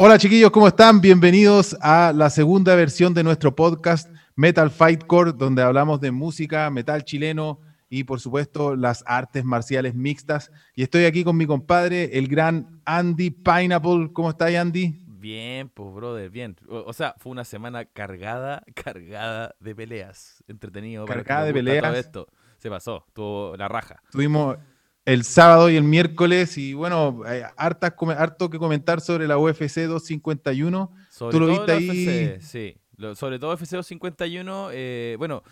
Hola chiquillos, ¿cómo están? Bienvenidos a la segunda versión de nuestro podcast Metal Fight Core, donde hablamos de música, metal chileno y por supuesto las artes marciales mixtas. Y estoy aquí con mi compadre, el gran Andy Pineapple. ¿Cómo estás, Andy? Bien, pues, brother, bien. O, sea, fue una semana cargada, cargada de peleas. Entretenido. Cargada de peleas. esto. Se pasó, tuvo la raja. Tuvimos el sábado y el miércoles y bueno, hartas, harto que comentar sobre la UFC 251. Sobre ¿Tú lo viste ahí? sí, sobre todo UFC 251. Eh, bueno,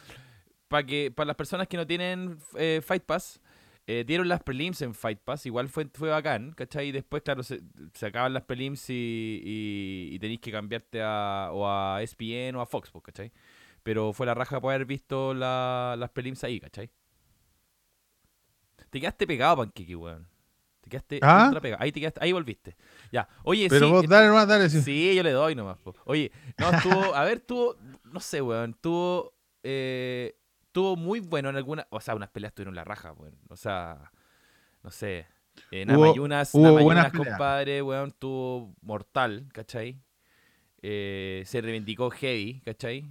para que para las personas que no tienen eh, Fight Pass, eh, dieron las prelims en Fight Pass, igual fue, fue bacán, ¿cachai? Y después, claro, se, acaban las prelims y, y, tenéis que cambiarte a, o a ESPN o a Fox, pues, ¿cachai? Pero fue la raja poder haber visto las prelims ahí, ¿cachai? Te quedaste pegado, Panqueque, weón. Te quedaste ¿Ah? pegado. Ahí, te quedaste, ahí volviste. Ya. Oye, Pero vos, dale nomás, dale. Sí. sí, yo le doy nomás. Oye, no, estuvo, a ver, tuvo, no sé, weón, tuvo, eh, tuvo muy bueno en algunas, o sea, unas peleas tuvieron la raja, weón. O sea, no sé. Eh, Namayunas, Namayunas compadre, weón, tuvo mortal, ¿cachai? Eh, se reivindicó heavy, ¿cachai?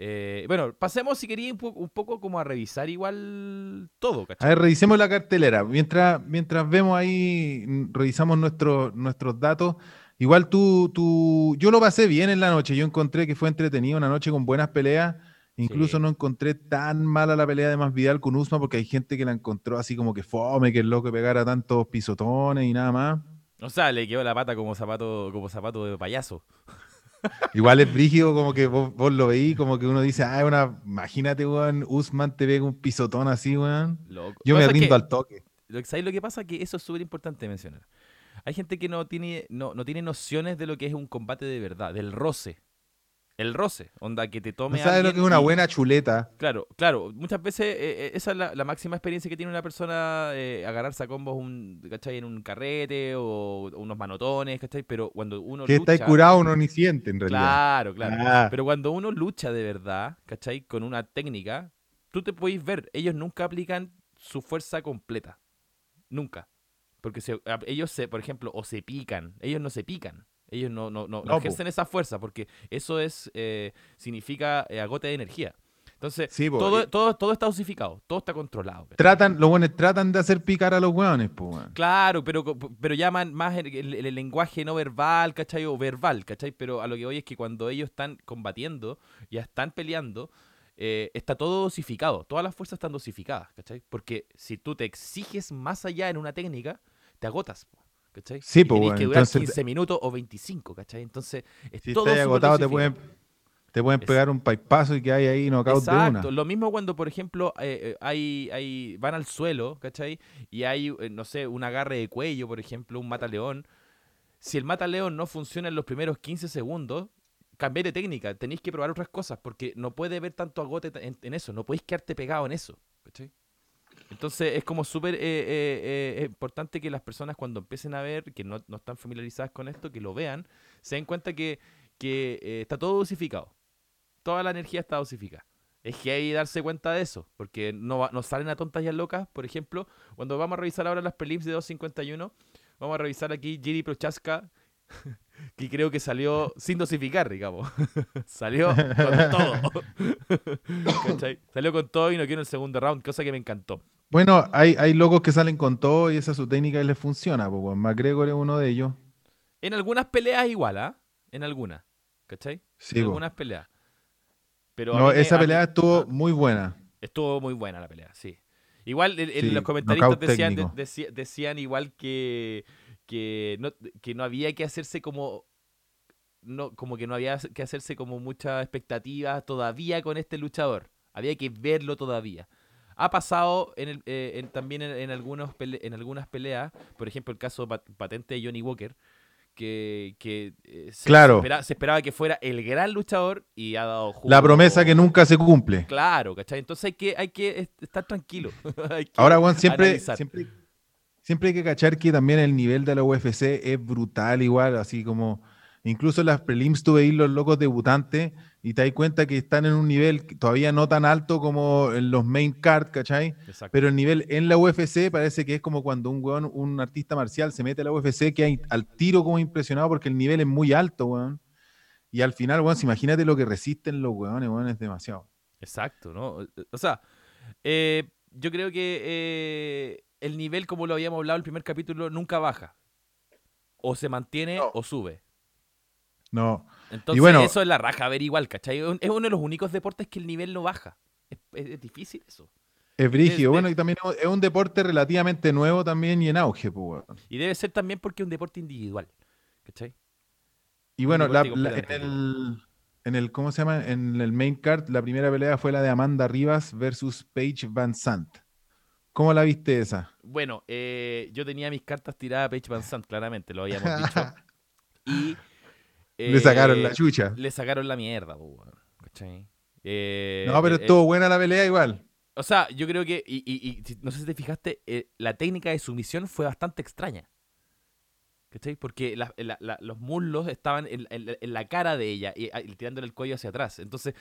Eh, bueno, pasemos si quería un, poco como a revisar igual todo, ¿cachai? A ver, revisemos la cartelera. Mientras, mientras vemos ahí, revisamos nuestros nuestros datos. Igual tú, tú, yo lo pasé bien en la noche. Yo encontré que fue entretenido, una noche con buenas peleas. Incluso no encontré tan mala la pelea de Masvidal con Usma porque hay gente que la encontró así como que fome, que es loco pegara tantos pisotones y nada más. O sea, le quedó la pata como zapato, como zapato de payaso. Igual es brígido como que vos, lo veís, como que uno dice, ah, una, imagínate, weón, Usman te pega un pisotón así, weón. Yo me rindo al toque. ¿Sabes lo que pasa? Que eso es súper importante mencionar. Hay gente que no tiene, no, no tiene nociones de lo que es un combate de verdad, del roce. El roce, onda que te tome. No sabes lo que es una buena chuleta. Claro, claro. Muchas veces eh, eh, esa es la, máxima experiencia que tiene una persona, eh, agarrarse a combos un, ¿cachai? en un carrete o, unos manotones, ¿cachai? Pero cuando uno. Que está curado uno ni siente, en realidad. Claro, claro. Ah. Pero cuando uno lucha de verdad, ¿cachai? Con una técnica, tú te podéis ver, ellos nunca aplican su fuerza completa. Nunca. Porque ellos, se, por ejemplo, o se pican. Ellos no se pican. Ellos no, no, no, ejercen esa fuerza porque eso es eh, significa eh, agote de energía. Entonces, todo, todo, todo está dosificado, todo está controlado. Tratan, los buenos tratan de hacer picar a los hueones, pues. Claro, pero, pero llaman más el, lenguaje no verbal, ¿cachai? O verbal, ¿cachai? Pero a lo que voy es que cuando ellos están combatiendo, ya están peleando, eh, está todo dosificado, todas las fuerzas están dosificadas, ¿cachai? Porque si tú te exiges más allá en una técnica, te agotas. ¿Cachai? Sí, pues, bueno, que durar 15 minutos o 25, ¿cachai? Entonces, es si todo estás agotado, te pueden, te pueden pegar un paipazo y que hay ahí knockout Exacto. de una. Lo mismo cuando, por ejemplo, eh, eh, hay, hay, van al suelo, ¿cachai? Y hay, eh, no sé, un agarre de cuello, por ejemplo, un mataleón. Si el mataleón no funciona en los primeros 15 segundos, cambié de técnica. Tenéis que probar otras cosas porque no puede haber tanto agote en, en eso. No podéis quedarte pegado en eso, ¿cachai? Entonces es como súper eh, eh, eh, importante que las personas cuando empiecen a ver, que no, están familiarizadas con esto, que lo vean, se den cuenta que, está todo dosificado. Toda la energía está dosificada. Es que hay que darse cuenta de eso, porque no, no salen a tontas y a locas. Por ejemplo, cuando vamos a revisar ahora las prelims de 251, vamos a revisar aquí Giri Prochaska, que creo que salió sin dosificar, digamos. salió con todo. Salió con todo y no quiero el segundo round, cosa que me encantó. Bueno, hay, hay locos que salen con todo y esa es su técnica y les funciona. Pues, McGregor es uno de ellos. En algunas peleas igual, ¿ah? En algunas. ¿Cachai? Sí, en algunas peleas. Pero no, esa pelea estuvo muy buena. Estuvo muy buena la pelea, sí. Igual los comentaristas decían, decían igual que, que, no, que no había que hacerse como no, como que no había que hacerse como mucha expectativa todavía con este luchador. Había que verlo todavía. Ha pasado en el, eh, también en, algunos en algunas peleas, por ejemplo el caso patente de Johnny Walker, que, eh, se, claro. se, esperaba, que fuera el gran luchador y ha dado La promesa que nunca se cumple. Claro, ¿cachai? Entonces hay que, hay que estar tranquilo. Ahora, Juan, siempre, siempre, siempre hay que cachar que también el nivel de la UFC es brutal igual, así como Incluso en las prelims tuve ahí los locos debutantes y te das cuenta que están en un nivel todavía no tan alto como en los main card, ¿cachai? Exacto. Pero el nivel en la UFC parece que es como cuando un weón, un artista marcial se mete a la UFC, que hay al tiro como impresionado porque el nivel es muy alto, weón. Y al final, weón, imagínate lo que resisten los weones, weón, es demasiado. Exacto, ¿no? O sea, eh, yo creo que eh, el nivel, como lo habíamos hablado en el primer capítulo, nunca baja. O se mantiene No. o sube. No. Entonces, bueno- eso es la raja, ver igual, ¿cachai? Es un- Es uno de los únicos deportes que el nivel no baja. Es, es- es difícil eso. Es brígido. Bueno, y también es un deporte relativamente nuevo también y en auge, pues. Y debe ser también porque es un deporte individual, ¿cachai? Y bueno, la- deporte la- en completamente el, en el, ¿cómo se llama? En el main card, la primera pelea fue la de Amanda Rivas versus Paige Van Sant. ¿Cómo la viste esa? Bueno, eh, yo tenía mis cartas tiradas a Paige Van Sant, claramente, lo habíamos dicho. Y. Le sacaron eh, la chucha. Le sacaron la mierda, ¿cachai? Eh, No, pero eh, estuvo buena la pelea igual. O sea, yo creo que, y, y- no sé si te fijaste, eh, la técnica de sumisión fue bastante extraña. ¿Cachai? Porque la- la- la- los muslos estaban en, en- en la cara de ella y, y tirándole el cuello hacia atrás. Entonces,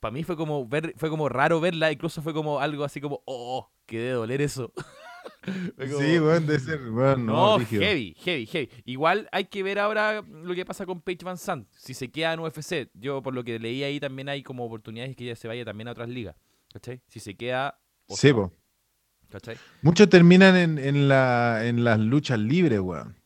para mí fue como ver, fue como raro verla, incluso fue como algo así como, oh, que debe doler eso. Como- Sí, weón, de ser, weón, no, heavy, heavy, heavy. Igual hay que ver ahora lo que pasa con Paige Van Sant. Si se queda en UFC, yo por lo que leí ahí también hay como oportunidades que ella se vaya también a otras ligas. ¿Cachai? Si se queda. o Sí, no, po. ¿Cachai? Muchos terminan en, en, la, en las luchas libres, weón.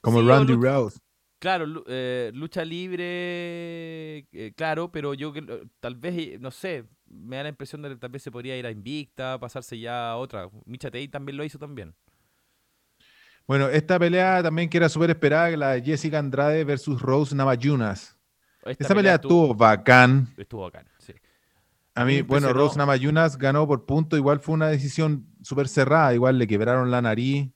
Como Sí, Randy Rouse. Claro, eh, lucha libre, eh, claro, pero yo que- tal vez, eh, no sé, me da la impresión de que tal vez se podría ir a Invicta, pasarse ya a otra. Micha Tate también lo hizo también. Bueno, esta pelea también que era súper esperada, la de Jessica Andrade versus Rose Namajunas. Esta Esa pelea estuvo bacán. Estuvo bacán, sí. A mí bueno, Rose Namajunas ganó por punto, igual fue una decisión súper cerrada, igual le quebraron la nariz,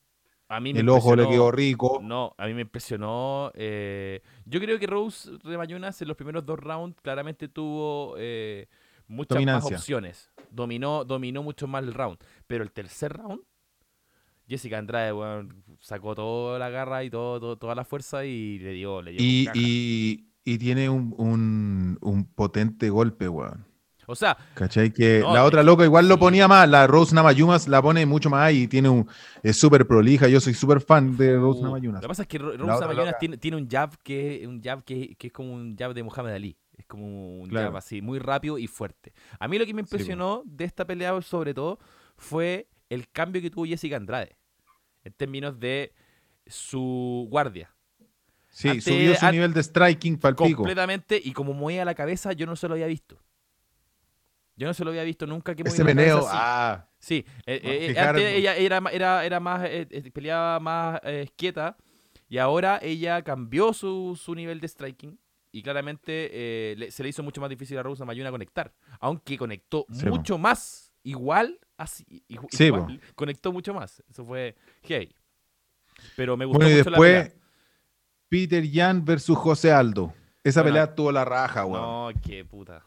A mí me el ojo le quedó rico. No, a mí me impresionó. eh, yo creo que Rose Remayunas en los primeros dos rounds claramente tuvo eh, muchas Dominancia. más opciones. Dominó, dominó mucho más el round. Pero el tercer round, Jessica Andrade weón, sacó toda la garra y todo, todo- toda la fuerza y le dio, le dio Y, y- y tiene un, un- un potente golpe, weón. O sea, ¿Cachai? Que No, la otra loca igual lo ponía más, la Rose Namajunas la pone mucho más y tiene un, es súper prolija, yo soy súper fan de Rose uh, Namajunas. lo que pasa es que Rose loca. tiene, tiene un jab que un jab que, que es como un jab de Muhammad Ali. Es como un Claro. jab así, muy rápido y fuerte. A mí lo que me Sí, po. impresionó de esta pelea, sobre todo, fue el cambio que tuvo Jessica Andrade. En términos de su guardia. Sí, subió su nivel de striking para el pico. Completamente. Y como movía la cabeza, yo no se lo había visto. Yo no se lo había visto nunca que Ese la meneo, ah, Sí, eh, eh, fijar- antes ella era, era, era más, eh, eh, peleaba más eh, quieta y ahora ella cambió su, su nivel de striking y claramente eh, le- se le hizo mucho más difícil a Rosa Mayuna conectar, aunque conectó Sí, mucho más, igual, así, igu- Sí, igual, conectó mucho más, eso fue heavy. Pero me gustó Bueno, y mucho la después pelea. Peter Yan versus José Aldo. Esa Bueno, pelea tuvo la raja, weón. No, qué puta.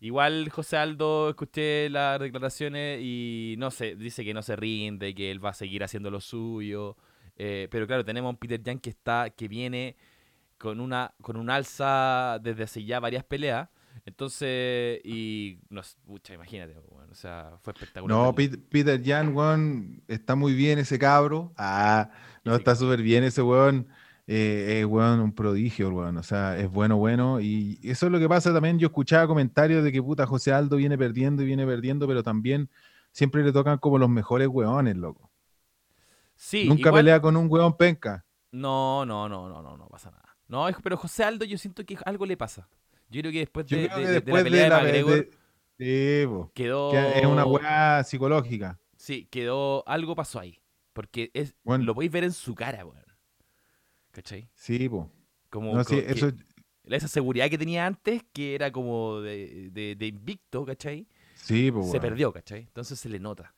Igual José Aldo, escuché las declaraciones y no sé, dice que no se rinde, que él va a seguir haciendo lo suyo. eh, pero claro, tenemos a un Peter Yan que está, que viene con una, con un alza desde hace ya varias peleas. Entonces, y no pucha, imagínate, bueno, o sea, fue espectacular. No, verlo. Pete- Peter Yan, weón, está muy bien ese cabro. Ah, no, está súper bien ese weón. Eh, es weón, un prodigio, weón. O sea, es bueno, bueno. Y eso es lo que pasa también. Yo escuchaba comentarios de que puta José Aldo viene perdiendo y viene perdiendo, pero también siempre le tocan como los mejores weones, loco. Sí, Nunca igual- pelea con un weón penca. No, no, no, no, no, no pasa nada. No, pero José Aldo yo siento que algo le pasa. Yo creo que después de, de- que la pelea de, la- McGregor de- quedó... que es una weá psicológica. Sí, quedó. Algo pasó ahí. Porque es, Bueno. lo podéis ver en su cara, weón. ¿Cachai? Sí, po. Como No, co- sí, que- eso, esa seguridad que tenía antes, que era como de, de- de invicto, ¿cachai? sí, po, Se perdió, ¿cachai? Entonces se le nota.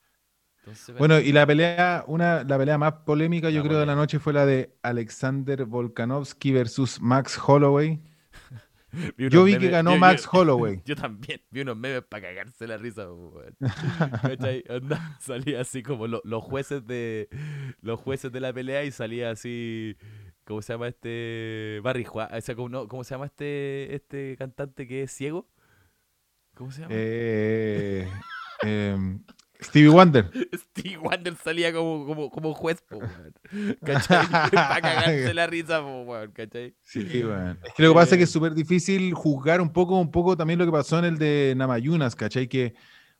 Entonces, Bueno, y la pelea, una, la pelea más polémica, yo creo, de la noche fue la de Alexander Volkanovski versus Max Holloway. Yo vi que ganó Max Holloway. Yo también vi unos memes para cagarse la risa, salía así como los jueces de los jueces de la pelea y salía así ¿cómo se llama este Barry Juan? O sea, ¿cómo, ¿cómo, se llama este este cantante que es ciego? ¿Cómo se llama? Eh, eh, Stevie Wonder. Stevie Wonder salía como, como, como juez, po, ¿Cachai? Para cagarse la risa, po, ¿cachai? Sí, weón. Es que lo que pasa es que es súper difícil juzgar un poco, un poco también lo que pasó en el de Namayunas, ¿cachai? Que,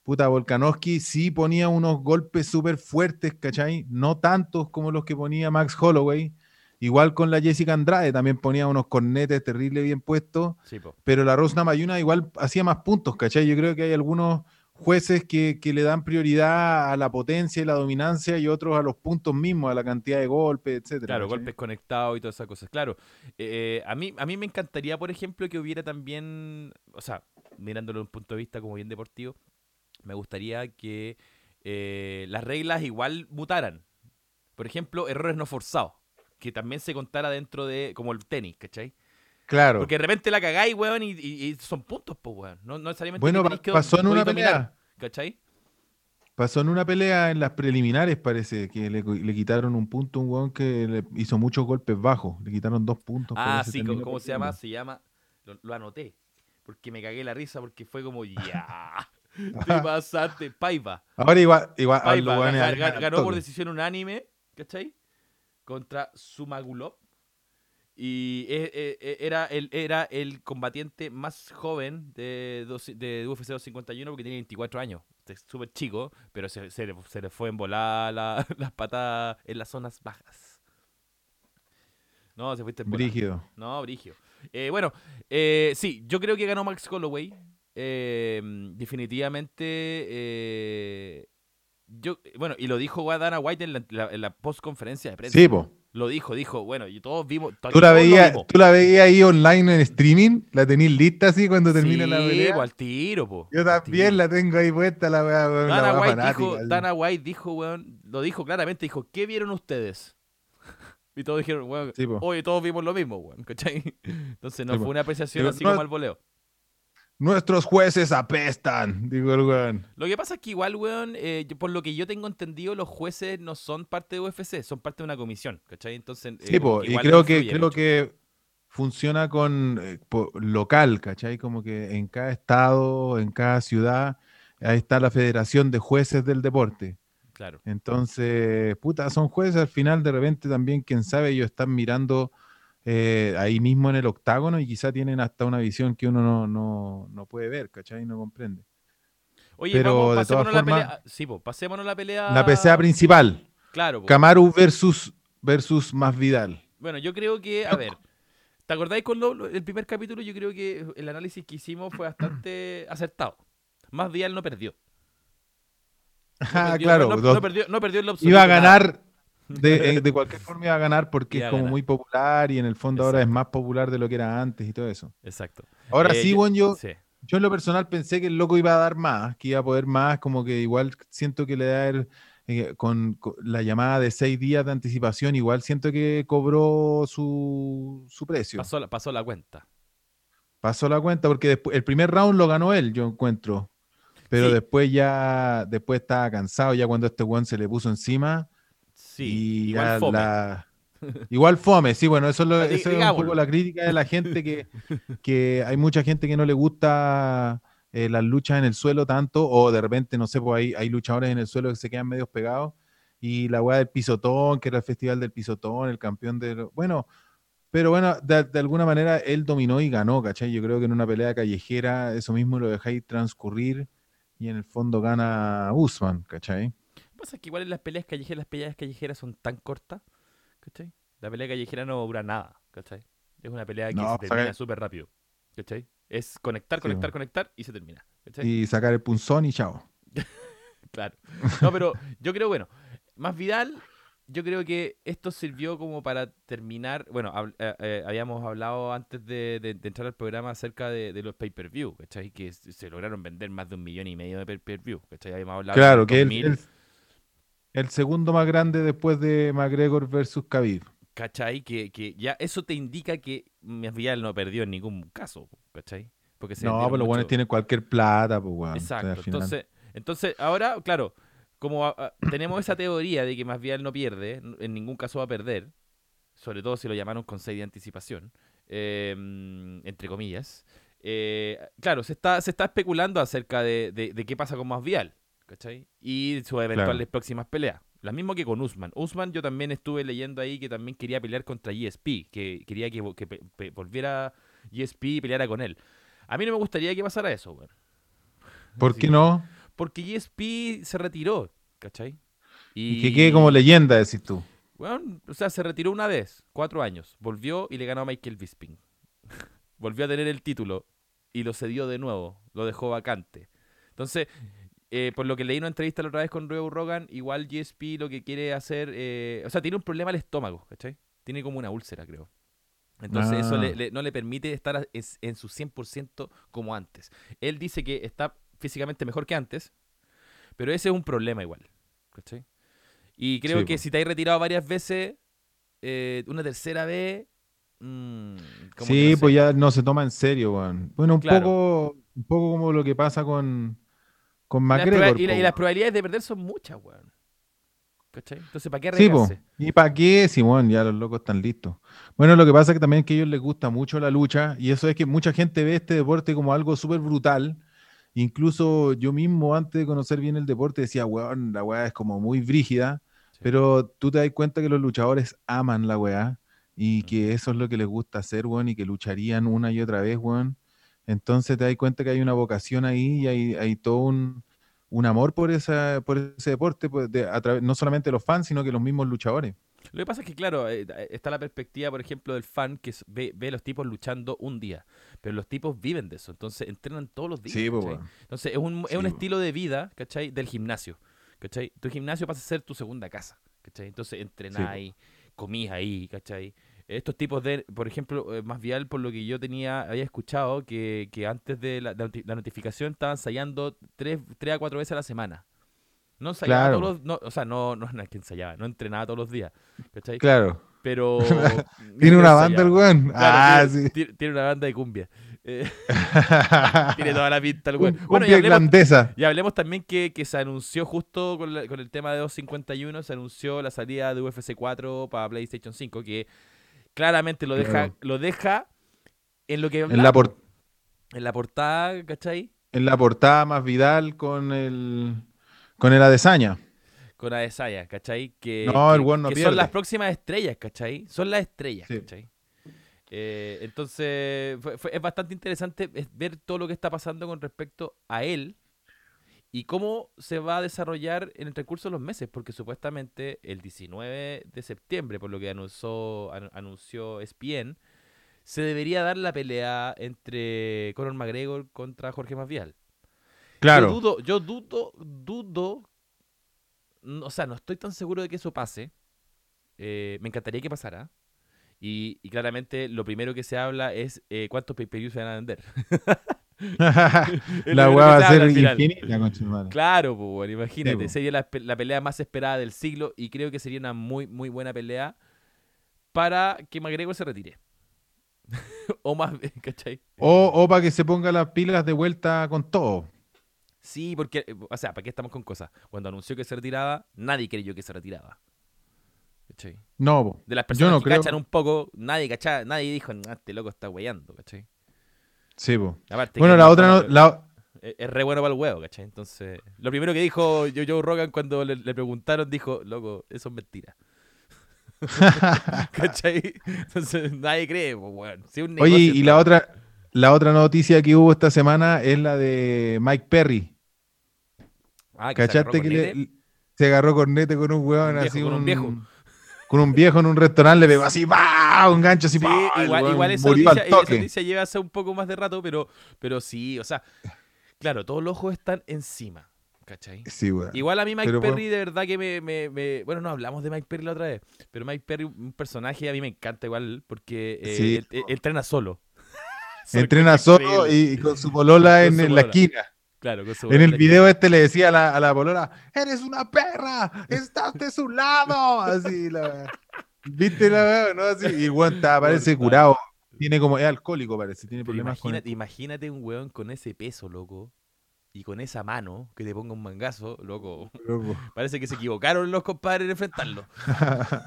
puta, Volkanovski sí ponía unos golpes súper fuertes, ¿cachai? No tantos como los que ponía Max Holloway. Igual con la Jessica Andrade, también ponía unos cornetes terrible bien puestos. Sí, pero la Rose Namayuna igual hacía más puntos, ¿cachai? Yo creo que hay algunos jueces que, le dan prioridad a la potencia y la dominancia y otros a los puntos mismos, a la cantidad de golpes, etcétera. Claro, golpes conectados y todas esas cosas. Claro, eh, a, mí, a mí me encantaría, por ejemplo, que hubiera también, o sea, mirándolo desde un punto de vista como bien deportivo, me gustaría que eh, las reglas igual mutaran. Por ejemplo, errores no forzados, que también se contara dentro de, como el tenis, ¿cachai? Claro. Porque de repente la cagáis, weón, y, son puntos, pues, weón. No, necesariamente. Bueno, pasó en una pelea. ¿Cachai? Pasó en una pelea en las preliminares, parece, que le, quitaron un punto a un weón que le hizo muchos golpes bajos. Le quitaron dos puntos. Ah, sí, ¿cómo, se llama? Se llama. Lo, anoté. Porque me cagué la risa porque fue como, ya. Te pasaste. Paiva. Ahora igual. igual ganó por decisión unánime, ¿cachai? Contra Sumagulov y e, e, e, era, el, era el combatiente más joven de, de UFC 251 porque tenía 24 años. Es súper chico, pero se, se, le fue en volar la, las patas en las zonas bajas. No, se fuiste en Brígido. No, Brigio. Eh, bueno, eh, sí, yo creo que ganó Max Holloway. Eh, definitivamente. Eh, yo, bueno, y lo dijo Dana White en la, la post conferencia de prensa. Sí, po. Lo dijo, dijo, bueno, y todos vimos. ¿Tú la, veías, ¿Tú la veías ahí online en streaming? ¿La tenías lista así cuando termina la pelea? Sí, al tiro, po. Yo también la tengo ahí puesta, la weá, Dana, la White dijo, Dana White dijo, weón, lo dijo claramente, dijo, ¿qué vieron ustedes? y todos dijeron, weón, oye, todos vimos lo mismo, weón, ¿cachai? Entonces no fue una apreciación así como al voleo. Nuestros jueces apestan, digo el weón. Lo que pasa es que igual, weón, eh, por lo que yo tengo entendido, los jueces no son parte de UFC, son parte de una comisión, ¿cachai? Entonces, sí, eh, y creo que, creo que funciona con eh, local, ¿cachai? Como que en cada estado, en cada ciudad, ahí está la Federación de Jueces del Deporte. Claro. Entonces, puta, son jueces al final, de repente también, quién sabe, ellos están mirando eh, ahí mismo en el octágono y quizá tienen hasta una visión que uno no, no, no puede ver, ¿cachai? No comprende. Oye, Pero de todas la pelea. Sí, pasémonos la pelea. La pelea principal. Claro. Camaru versus, versus Más Vidal. Bueno, yo creo que, a ver, ¿te acordáis con el primer capítulo? Yo creo que el análisis que hicimos fue bastante acertado. Más Vidal no perdió. ah, claro. No, perdió, no perdió en Iba a ganar de, de, cualquier forma iba a ganar porque es como muy popular y en el fondo ahora es más popular de lo que era antes y todo eso. Exacto. Ahora eh, sí, bueno, yo, yo en lo personal pensé que el loco iba a dar más, que iba a poder más, como que igual siento que le da eh, con, la llamada de seis días de anticipación, igual siento que cobró su, su precio. Pasó, pasó la cuenta. Pasó la cuenta porque después, el primer round lo ganó él, yo encuentro. Pero después ya, después estaba cansado, ya cuando este one se le puso encima Sí, igual fome. Igual fome, sí, bueno, eso es, un poco la crítica de la gente, que, que hay mucha gente que no le gusta eh, las luchas en el suelo tanto, o de repente, no sé, pues hay, hay luchadores en el suelo que se quedan medios pegados, y la weá del pisotón, que era el festival del pisotón, el campeón de... Bueno, pero bueno, de, de, alguna manera él dominó y ganó, ¿cachai? Yo creo que en una pelea callejera eso mismo lo dejáis transcurrir y en el fondo gana Usman, ¿cachai? Pasa que igual en las peleas callejeras, las peleas callejeras son tan cortas, ¿cachai? La pelea callejera no dura nada, ¿cachai? Es una pelea que se termina súper rápido, ¿cachai? Es conectar, conectar, conectar y se termina. ¿cachai? Y sacar el punzón y chao. claro. No, pero yo creo, bueno, más Vidal, yo creo que esto sirvió como para terminar. Bueno, eh, eh, habíamos hablado antes de, entrar al programa acerca de, los pay-per-view, ¿cachai? Que se lograron vender más de un millón y medio de pay-per-view, ¿cachai? Habíamos hablado claro, que el, el segundo más grande después de McGregor versus Khabib. ¿cachai? Que, que ya eso te indica que Masvidal no perdió en ningún caso, ¿cachai? Porque se no, pero los buenos tienen cualquier plata, pues, weón. Exacto. Entonces, entonces, ahora, claro, como tenemos esa teoría de que Masvidal no pierde, en ningún caso va a perder, sobre todo si lo llamaron con seis de anticipación, em, entre comillas. Eh, claro, se está, se está especulando acerca de, de, qué pasa con Masvidal, ¿cachai? Y sus eventuales próximas peleas. Lo mismo que con Usman. Usman yo también estuve leyendo ahí que también quería pelear contra GSP, que quería que, volviera GSP y peleara con él. A mí no me gustaría que pasara eso, güey. ¿Por qué no? Porque GSP se retiró, ¿cachai? Y, que quede como leyenda, decís tú. Bueno, o sea, se retiró una vez, cuatro años. Volvió y le ganó a Michael Bisping. volvió a tener el título y lo cedió de nuevo. Lo dejó vacante. Entonces, eh, por lo que leí una entrevista la otra vez con Joe Rogan, igual GSP lo que quiere hacer, eh, o sea, tiene un problema al estómago, ¿cachai? Tiene como una úlcera, creo. Entonces eso ah. no le permite estar en su 100% como antes. Él dice que está físicamente mejor que antes, pero ese es un problema igual, ¿cachai? Y creo que si te has retirado varias veces, eh, una tercera vez... Mm, sí, pues ya no se toma en serio, Bueno, un, poco, un poco como lo que pasa con con McGregor. Y, las probabilidades de perder son muchas, weón. ¿Cachai? Entonces, ¿para qué arriesgarse? Sí, ¿Y para qué, Simón? Ya los locos están listos. Bueno, lo que pasa es que también que a ellos les gusta mucho la lucha y eso es que mucha gente ve este deporte como algo súper brutal. Incluso yo mismo, antes de conocer bien el deporte, decía, weón, la weá es como muy brígida, pero tú te das cuenta que los luchadores aman la weá y que eso es lo que les gusta hacer, weón, y que lucharían una y otra vez, weón. Entonces te das cuenta que hay una vocación ahí y hay, todo un, amor por, esa, por ese deporte, pues, no solamente los fans, sino que los mismos luchadores. Lo que pasa es que, claro, eh, eh, está la perspectiva, por ejemplo, del fan que ve, ve, a los tipos luchando un día, pero los tipos viven de eso, entonces entrenan todos los días. Sí, pues, Entonces es un, es un pues. estilo de vida, ¿cachai? Del gimnasio, ¿cachai? Tu gimnasio pasa a ser tu segunda casa, ¿cachai? Entonces entrenáis, pues. comís ahí, ¿cachai? Estos tipos de, por ejemplo, eh, más vial por lo que yo tenía, había escuchado que, que antes de la, notificación estaban ensayando tres, tres a cuatro veces a la semana. No ensayaba todos los, no, o sea, no, no, no es que ensayaba, no entrenaba todos los días. ¿cachai? Claro. Pero. tiene una banda el weón. ah, sí. Tiene, una banda de cumbia. Eh, tiene toda la pinta el weón. Bueno, y hablemos, y hablemos también que, que se anunció justo con, con, el tema de 251, se anunció la salida de UFC 4 para PlayStation 5, que claramente lo deja, lo deja en lo que en la, en la portada, ¿cachai? En la portada más Vidal con el con el Adesanya. Con Adesanya, ¿cachai? Que, no, el no son las próximas estrellas, ¿cachai? Son las estrellas, ¿cachai? Eh, entonces, es bastante interesante ver todo lo que está pasando con respecto a él y cómo se va a desarrollar en el transcurso de los meses, porque supuestamente el 19 de septiembre, por lo que anunció, anunció ESPN, se debería dar la pelea entre Conor McGregor contra Jorge Masvial. Claro. Yo dudo, yo dudo, dudo, o sea, no estoy tan seguro de que eso pase. Eh, me encantaría que pasara. Y, claramente lo primero que se habla es eh, cuántos pay se van a vender. la weá va a ser infinita, Claro, pues, imagínate. sería la, pelea más esperada del siglo y creo que sería una muy, muy buena pelea para que McGregor se retire. o más, ¿cachai? O, para que se ponga las pilas de vuelta con todo. Sí, porque, o sea, ¿para qué estamos con cosas? Cuando anunció que se retiraba, nadie creyó que se retiraba. ¿Cachai? No, de las personas yo no que cachan un poco, nadie cachaba, nadie dijo, este loco está weyando, ¿cachai? Sí, bueno, la otra no, Es re bueno para el huevo, ¿cachai? Entonces, lo primero que dijo Joe Rogan cuando le, preguntaron, dijo, loco, eso es mentira. ¿Cachai? Entonces, nadie cree, pues, bueno. Oye, y la otra, la otra noticia que hubo esta semana es la de Mike Perry. Ah, que ¿Cachaste que se agarró cornete con un huevón así? Con un viejo con un viejo en un restaurante, le pegó así, ¡bah! Un gancho así, sí, Igual, igual esa, noticia, esa, noticia, lleva hace un poco más de rato, pero, pero sí, o sea, claro, todos los ojos están encima. ¿Cachai? Sí, bueno. Igual a mí Mike Perry de verdad que me, me, Bueno, no hablamos de Mike Perry la otra vez, pero Mike Perry, un personaje a mí me encanta igual porque eh, él, entrena solo. entrena solo y, con su polola en, la esquina. Claro, en el video este le decía a la, a la polora, eres una perra, estás de su lado. Así, la... ¿Viste la? ¿No? Así, y weón está, parece curado. Tiene como, es alcohólico, parece. Tiene Pero problemas con imagínate, imagínate un weón con ese peso, loco. Y con esa mano que te ponga un mangazo, loco. Parece que se equivocaron los compadres en enfrentarlo.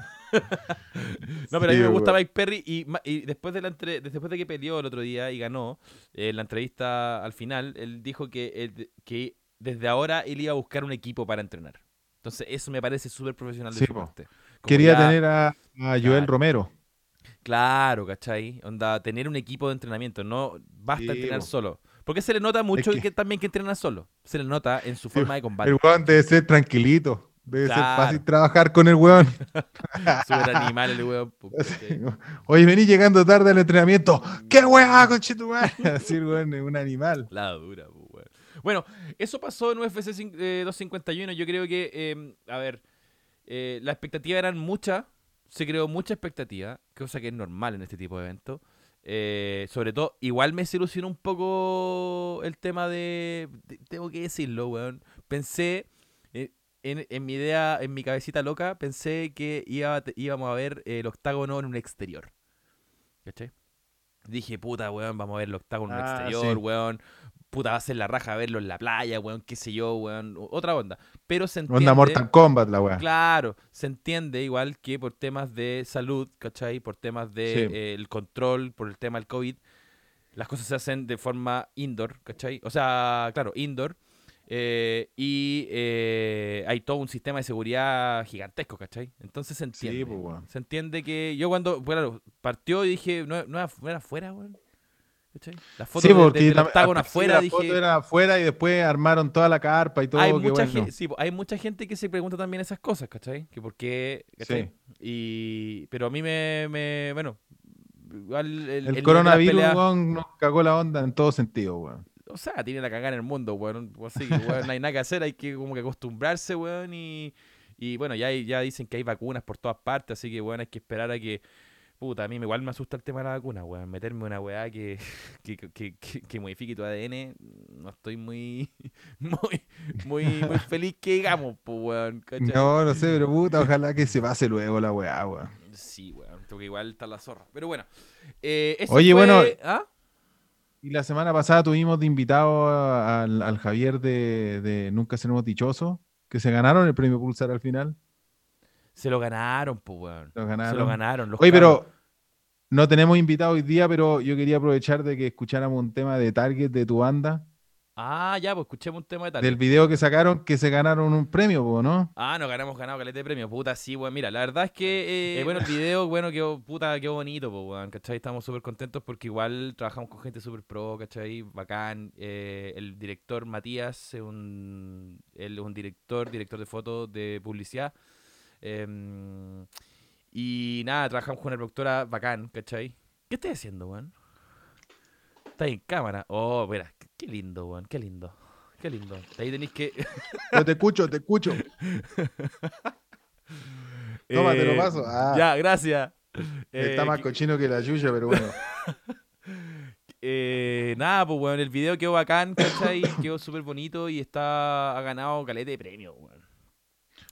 No, pero a mí me gusta. Mike Perry y, después, de la entre- después de que peleó el otro día y ganó, eh, en la entrevista al final, él dijo que, él- que desde ahora él iba a buscar un equipo para entrenar. Entonces eso me parece súper profesional de Sí, su parte. Quería ya- tener a, a Joel Claro. Romero. Claro, ¿cachai? Onda, tener un equipo de entrenamiento, no basta Sí, entrenar po. solo. Porque se le nota mucho que- que... también que entrena solo. Se le nota en su forma de combate. El weón debe ser tranquilito. Debe ser fácil trabajar con el weón. Súper animal el weón. ¿cachai? Oye, vení llegando tarde al entrenamiento. ¡Qué weá, conchetumare! Así el weón es un animal. La dura, po, weón. Bueno, eso pasó en UFC cin- eh, 251. Yo creo que, eh, a ver, eh, las expectativas eran muchas. Se creó mucha expectativa, cosa que es normal en este tipo de eventos. Eh, sobre todo, igual me desilusionó un poco el tema de, de- Tengo que decirlo, weón. Pensé, eh, en, en mi idea, en mi cabecita loca, pensé que iba, íbamos a ver el octágono en un exterior. ¿Cachai? Dije, puta, weón, vamos a ver el octágono en un Ah, exterior, sí. weón. Puta, va a ser la raja verlo en la playa, weón, qué sé yo, weón. Otra onda. Pero se entiende... Onda Mortal Kombat, la weá. Claro, se entiende igual que por temas de salud, ¿cachai? Por temas del Sí. control, por el tema del COVID, las cosas se hacen de forma indoor, ¿cachai? O sea, claro, indoor. eh, y eh, hay todo un sistema de seguridad gigantesco, ¿cachai? Entonces se entiende. Sí, pues, weón. Se entiende que yo cuando bueno, partió y dije, no, no era afuera, weón. ¿Cachai? La foto Sí, de- de- porque del octágono principio afuera, la dije... foto era afuera y después armaron toda la carpa y todo. hay mucha, bueno. gente, sí, hay mucha gente que se pregunta también esas cosas, ¿cachai? Que por qué, ¿cachai? Sí. Y, pero a mí me, me bueno, igual el, de coronavirus, pelea- weón, nos cagó la onda en todo sentido, weón. o sea, tiene la cagada en el mundo, weón. Así que, weón, no hay nada que hacer, hay que como que acostumbrarse, weón, y, y bueno, ya, hay- ya dicen que hay vacunas por todas partes, así que, weón, hay que esperar a que, puta, a mí igual me asusta el tema de la vacuna, weón, meterme una weá que, que, que, que, que modifique tu ADN, no estoy muy, muy, muy, muy feliz que digamos, pues, weón, ¿cachai? No, no sé, pero puta, ojalá que se pase luego la weá, weón. Sí, weón, porque igual está la zorra. Pero bueno, eh, eso Oye, fue- bueno, ¿Ah? Y la semana pasada tuvimos de invitado al, al Javier de, de Nunca Seremos Dichosos, que se ganaron el premio Pulsar al final. Se lo ganaron, pues, weón. Lo Se ganaron. lo ganaron. Los Oye, cabros. pero no tenemos invitado hoy día, pero yo quería aprovechar de que escucháramos un tema de Target de tu banda, Ah, ya, pues escuchemos un tema de tal. del video que sacaron, que se ganaron un premio, po, ¿no? Ah, nos ganamos ganado caleta de premio. Puta, sí, weón. Mira, la verdad es que, eh, bueno, el video, bueno, quedó, puta, quedó bonito, pues, weón. ¿Cachai? Estamos súper contentos porque igual trabajamos con gente súper pro, ¿cachai? Bacán. Eh, el director Matías es un, él es un director, director de fotos de publicidad. Em, y nada, trabajamos con una productora bacán, ¿cachai? ¿Qué estás haciendo, weón? Está en cámara. Oh, mira, qué- lindo, weón. Qué lindo. Qué lindo. Ahí tenéis que. Yo te escucho, te escucho. Toma, te lo Eh, paso. Ah. Ya, gracias. Está Eh, más que- cochino que la yuya, pero bueno. eh, nada, pues, weón, el video quedó bacán, ¿cachai? quedó súper bonito y está, ha ganado caleta de premios, weón.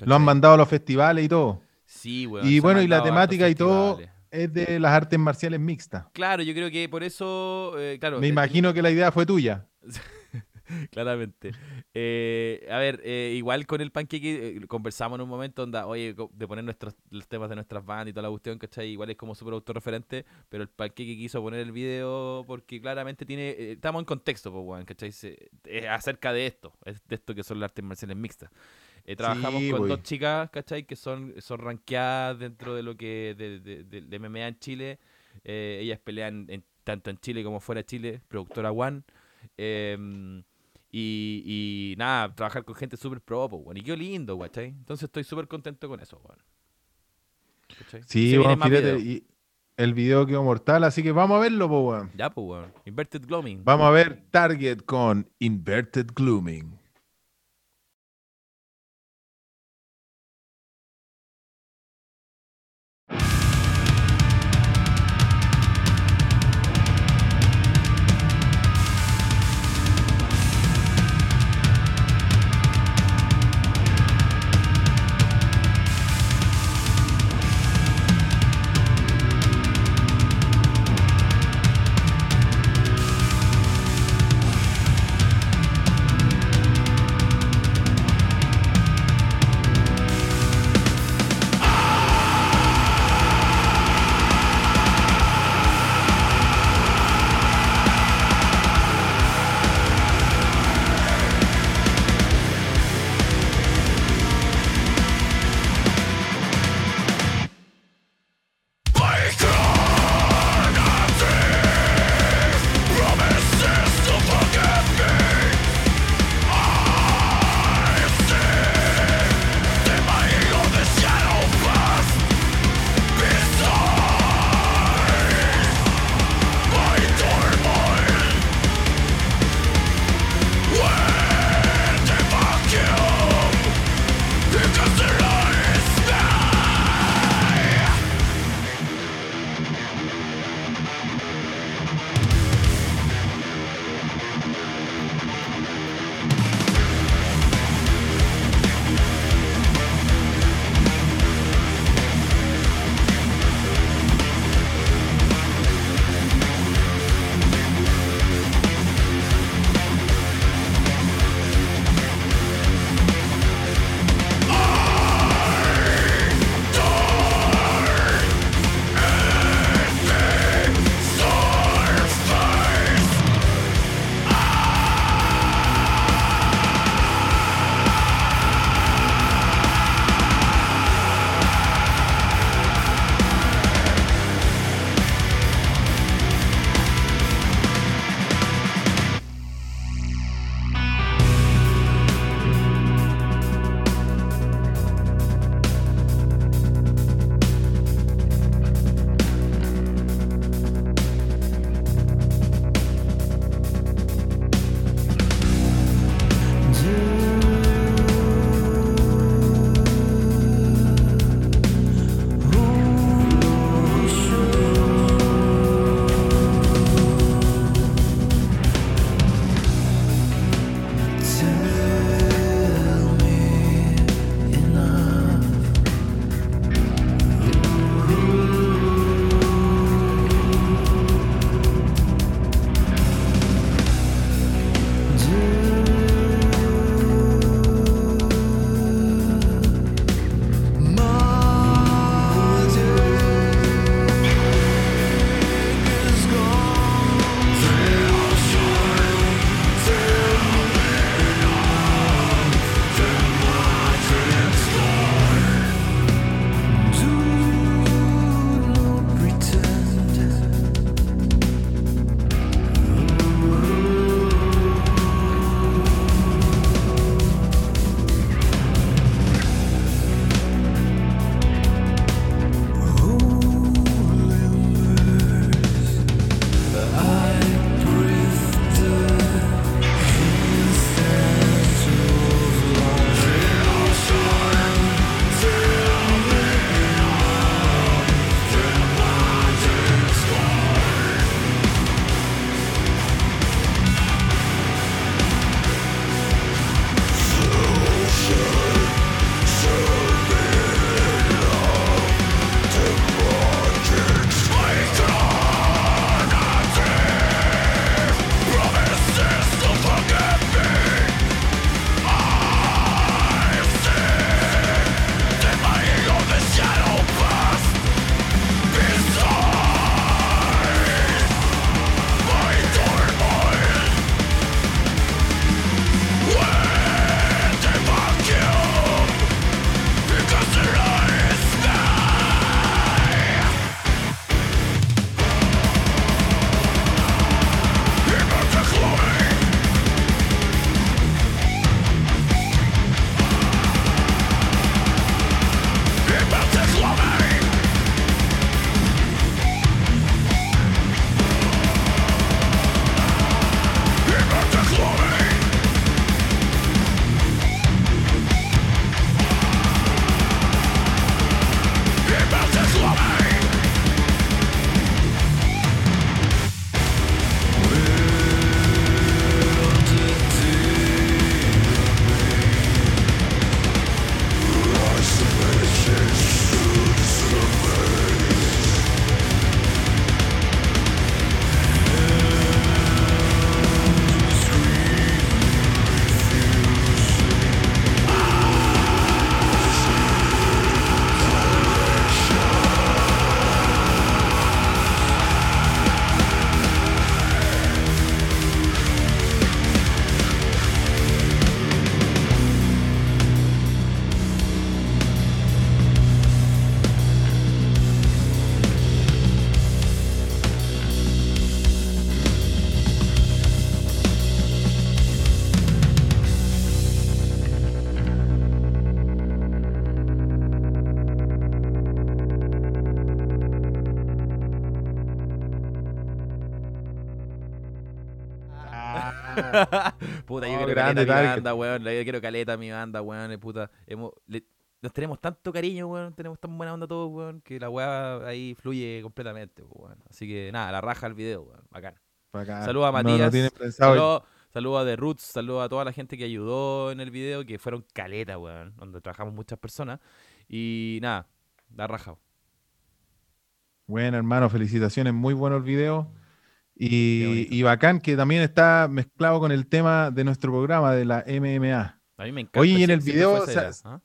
Lo han mandado a los festivales y todo. Sí, weón. Y bueno, y la temática y todo es de las artes marciales mixtas. Claro, yo creo que por eso, eh, claro. Me eh, imagino que la idea fue tuya. Claramente. Eh, a ver, eh, igual con el panqueque eh, conversamos en un momento onda, oye, de poner nuestros los temas de nuestras bandas y toda la cuestión, ¿cachai? Igual es como súper autorreferente, pero el panqueque quiso poner el video porque claramente tiene, eh, estamos en contexto, pues, ¿cachai? Se- es acerca de esto, es de esto que son las artes marciales mixtas. Eh, trabajamos Sí, con dos chicas, ¿cachai? Que son, son rankeadas dentro de lo que, de, de, de- de MMA en Chile. Eh, ellas pelean en- tanto en Chile como fuera de Chile, productora One. Em, y, y nada, trabajar con gente súper pro, pues, weón. Y qué lindo, ¿cachai? Entonces estoy súper contento con eso. ¿Cachai? Sí, bueno, fíjate, y el video quedó mortal, así que vamos a verlo, po, weón. Ya, pues, weón. Inverted Gloaming. Vamos a ver Target con Inverted Glooming. puta, yo quiero caleta a mi Target. banda, weón. Yo quiero caleta a mi banda, weón. Puta. Hemos, le- nos tenemos tanto cariño, weón. Tenemos tan buena onda todos, weón. Que la weá ahí fluye completamente, weón. Así que nada, la raja el video, weón. Bacán. Bacán. Saludos a No, no Matías. pensado- Saludos saludos a The Roots, saludos a toda la gente que ayudó en el video, que fueron caleta, weón. Donde trabajamos muchas personas. Y nada, la raja. Bueno, hermano, felicitaciones, muy bueno el video. Y, bacán que también está mezclado con el tema de nuestro programa de la MMA. A mí me encanta. Oye, y en el video, ¿ah?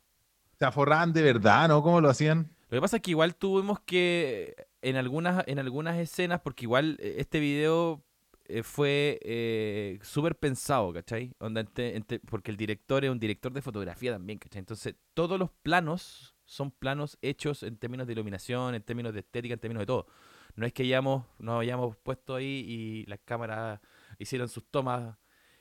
Se aforraban de verdad, ¿no? ¿Cómo lo hacían? Lo que pasa es que igual tuvimos que en algunas en algunas escenas, porque igual eh, este video eh, fue eh, súper pensado, ¿cachai? Onda, ente- ente- porque el director es un director de fotografía también, ¿cachai? Entonces todos los planos son planos hechos en términos de iluminación, en términos de estética, en términos de todo. No es que hayamos, nos hayamos puesto ahí y las cámaras hicieron sus tomas.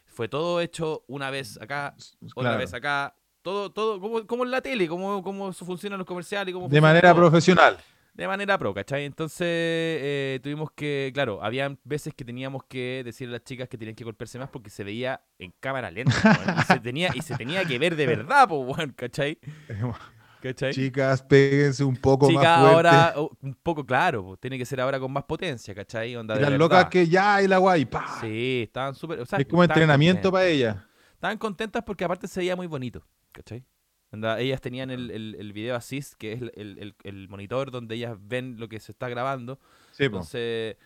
Fue todo hecho una vez acá, otra vez acá. Todo, todo, como, como en la tele, como, como funcionan los comerciales. De manera todo profesional. de manera pro, ¿cachai? Entonces eh, tuvimos que, claro, habían veces que teníamos que decirle a las chicas que tenían que golpearse más porque se veía en cámara lenta, weón, y, se tenía, y se tenía que ver de verdad, weón, ¿cachai? ¿Cachai? Chicas, péguense un poco más fuerte. ahora, oh, un poco claro, tiene que ser ahora con más potencia, ¿cachai? Onda Y de las verdad. locas que ya y la guay, pa. Sí, estaban súper, o sea, es como entrenamiento para ella. Estaban contentas porque aparte se veía muy bonito, ¿cachai? Onda, ellas tenían el, el, el video assist, que es el, el- monitor donde ellas ven lo que se está grabando. Sí. Entonces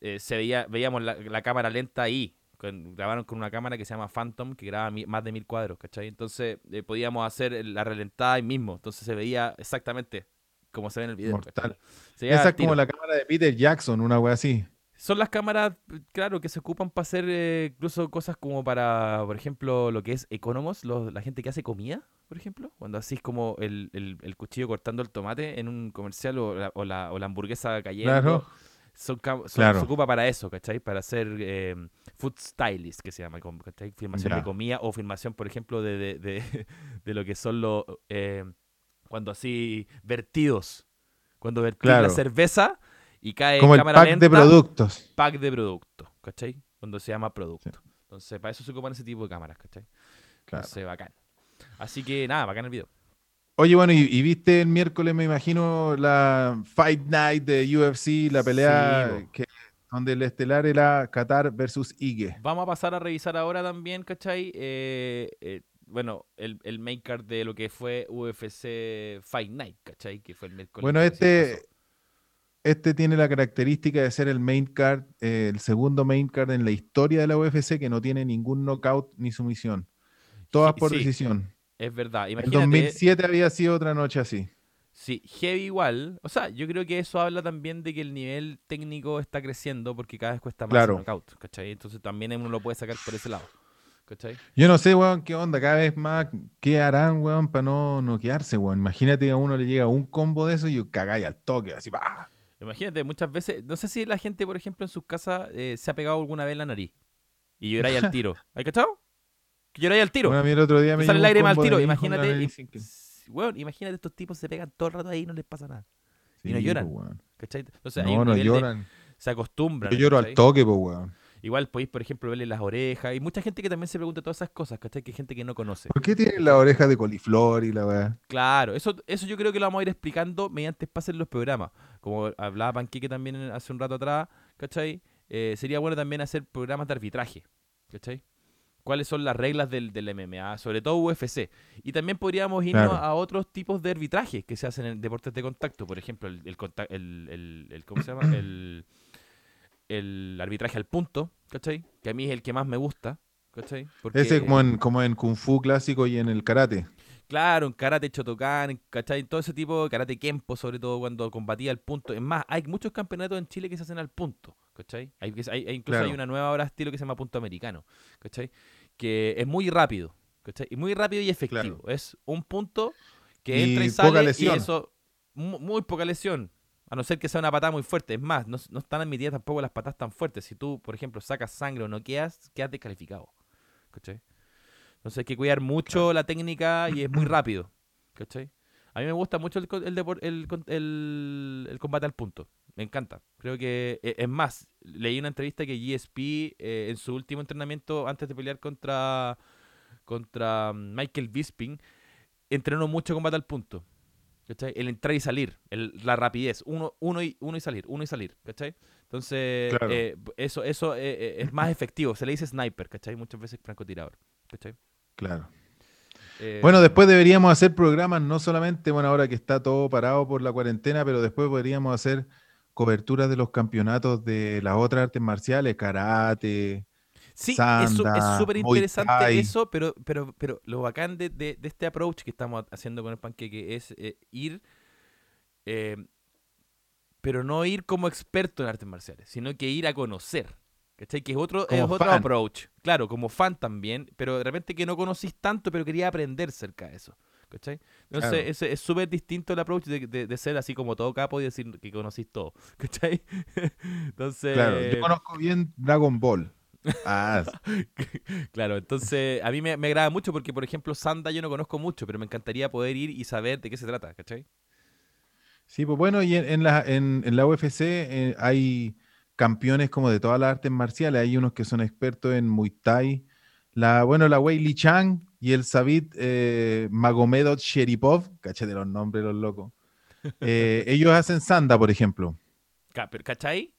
eh, se veía, veíamos la, la cámara lenta ahí. Con- grabaron con una cámara que se llama Phantom, que graba mi- más de mil cuadros, ¿cachai? Entonces eh, podíamos hacer la relentada ahí mismo. Entonces se veía exactamente como se ve en el video. Esa es como la cámara de Peter Jackson, una wea así. Son las cámaras, claro, que se ocupan para hacer eh, incluso cosas como para, por ejemplo, lo que es Economos, los- la gente que hace comida, por ejemplo, cuando así es como el, el- el cuchillo cortando el tomate en un comercial o la, o la, o la hamburguesa cayendo. Claro. Son, Claro. Se ocupa para eso, ¿cachai? Para hacer eh, food stylist, que se llama, ¿cachai? Filmación de comida o filmación, por ejemplo, de, de, de, de lo que son los... eh, cuando así, vertidos. Cuando vertís la Claro. cerveza y cae Como en el pack de productos. pack de producto, ¿cachai? Cuando se llama producto. Entonces, para eso se ocupan ese tipo de cámaras, ¿cachai? Claro. Entonces, bacán. Así que nada, bacán el video. Oye, bueno, y, y viste el miércoles, me imagino, la Fight Night de UFC, la pelea Sí, que, donde el estelar era Qatar versus Ige. Vamos a pasar a revisar ahora también, ¿cachai? Eh, eh, bueno, el, el main card de lo que fue UFC Fight Night, ¿cachai? Que fue el miércoles. Bueno, este, este tiene la característica de ser el main card, eh, el segundo main card en la historia de la UFC que no tiene ningún knockout ni sumisión. Todas Sí, por sí, decisión. Es verdad. En Imagínate. 2007 había sido otra noche así. Sí, heavy igual. O sea, yo creo que eso habla también de que el nivel técnico está creciendo porque cada vez cuesta más Claro. el knockout, ¿cachai? Entonces también uno lo puede sacar por ese lado, ¿cachai? Yo no sé, weón, qué onda, cada vez más, qué harán, weón, para no noquearse, weón. Imagínate que a uno le llega un combo de eso y cagáis al toque, así, pa. Imagínate, muchas veces, no sé si la gente, por ejemplo, en sus casas eh, se ha pegado alguna vez la nariz y lloráis al tiro. ¿Hay cachado? Que lloráis al tiro. Bueno, a mí el otro día me sale lágrima al tiro. Imagínate, y- que- weón, imagínate estos tipos se pegan todo el rato ahí y no les pasa nada. y no lloran. weón. ¿Cachai? Entonces No, no de- lloran. se acostumbran. Yo lloro al toque, po, weón. Igual podéis, por ejemplo, verle las orejas. Y mucha gente que también se pregunta todas esas cosas, ¿cachai? Que hay gente que no conoce. ¿Por qué tienen la oreja de coliflor y la weá? Claro, eso, eso yo creo que lo vamos a ir explicando mediante pases en los programas. Como hablaba Panqueque también hace un rato atrás, ¿cachai? Eh, sería bueno también hacer programas de arbitraje, ¿cachai? ¿Cuáles son las reglas del, del MMA? Sobre todo UFC. Y también podríamos irnos Claro. a otros tipos de arbitraje que se hacen en deportes de contacto. Por ejemplo, el, el, el, ¿cómo se llama? El, el arbitraje al punto, ¿cachai? Que a mí es el que más me gusta, ¿cachai? Porque- Ese como en, como en Kung Fu clásico y en el karate. Claro, en karate Chotokan, ¿cachai? Todo ese tipo de karate Kempo, sobre todo cuando combatía al punto. Es más, hay muchos campeonatos en Chile que se hacen al punto, ¿cachai? Hay, hay- incluso hay una nueva ahora estilo que se llama punto americano, ¿cachai? Que es muy rápido, ¿cachai? Y muy rápido y efectivo. Es un punto que Y entra y poca sale lesión. y eso, mu- muy poca lesión. A no ser que sea una patada muy fuerte. Es más, no, no están admitidas tampoco las patadas tan fuertes. Si tú, por ejemplo, sacas sangre o no quedas, quedas descalificado. ¿Cachai? Entonces hay que cuidar mucho la técnica y es muy rápido. ¿Cachai? A mí me gusta mucho el, el, el el- combate al punto. me encanta. Creo que, e, es más, leí una entrevista que GSP eh, en su último entrenamiento, antes de pelear contra, contra Michael Bisping, entrenó mucho combate al punto. ¿Cachai? El entrar y salir, el, la rapidez, uno, uno, y, uno y salir, uno y salir, ¿cachai? Entonces, eh, eso, eso eh, es más efectivo. Se le dice sniper, ¿cachai? Muchas veces francotirador, ¿cachai? Claro. bueno, después deberíamos hacer programas, no solamente, bueno, ahora que está todo parado por la cuarentena, pero después podríamos hacer coberturas de los campeonatos de las otras artes marciales, karate. Sí, es súper interesante eso, pero, pero, pero lo bacán de, este approach que estamos haciendo con el panqueque es eh, ir, eh, pero no ir como experto en artes marciales, sino que ir a conocer. ¿Cachai? Que es otro, otro approach. Claro, como fan también, pero de repente que no conocís tanto, pero quería aprender cerca de eso. ¿cachai? Entonces es súper distinto el approach de, ser así como todo capo y decir que conocís todo, ¿cachai? Entonces... Claro, yo conozco bien Dragon Ball. Ah. claro, entonces a mí me, agrada mucho porque, por ejemplo, Sanda yo no conozco mucho, pero me encantaría poder ir y saber de qué se trata, ¿cachai? Sí, pues bueno, y en, la, en, la UFC eh, hay campeones como de todas las artes marciales. Hay unos que son expertos en Muay Thai. La, bueno, la Wei Li Chang y el Sabit eh, Magomedov Sheripov, caché de los nombres, los locos. Eh, ellos hacen sanda, por ejemplo. ¿Cachai?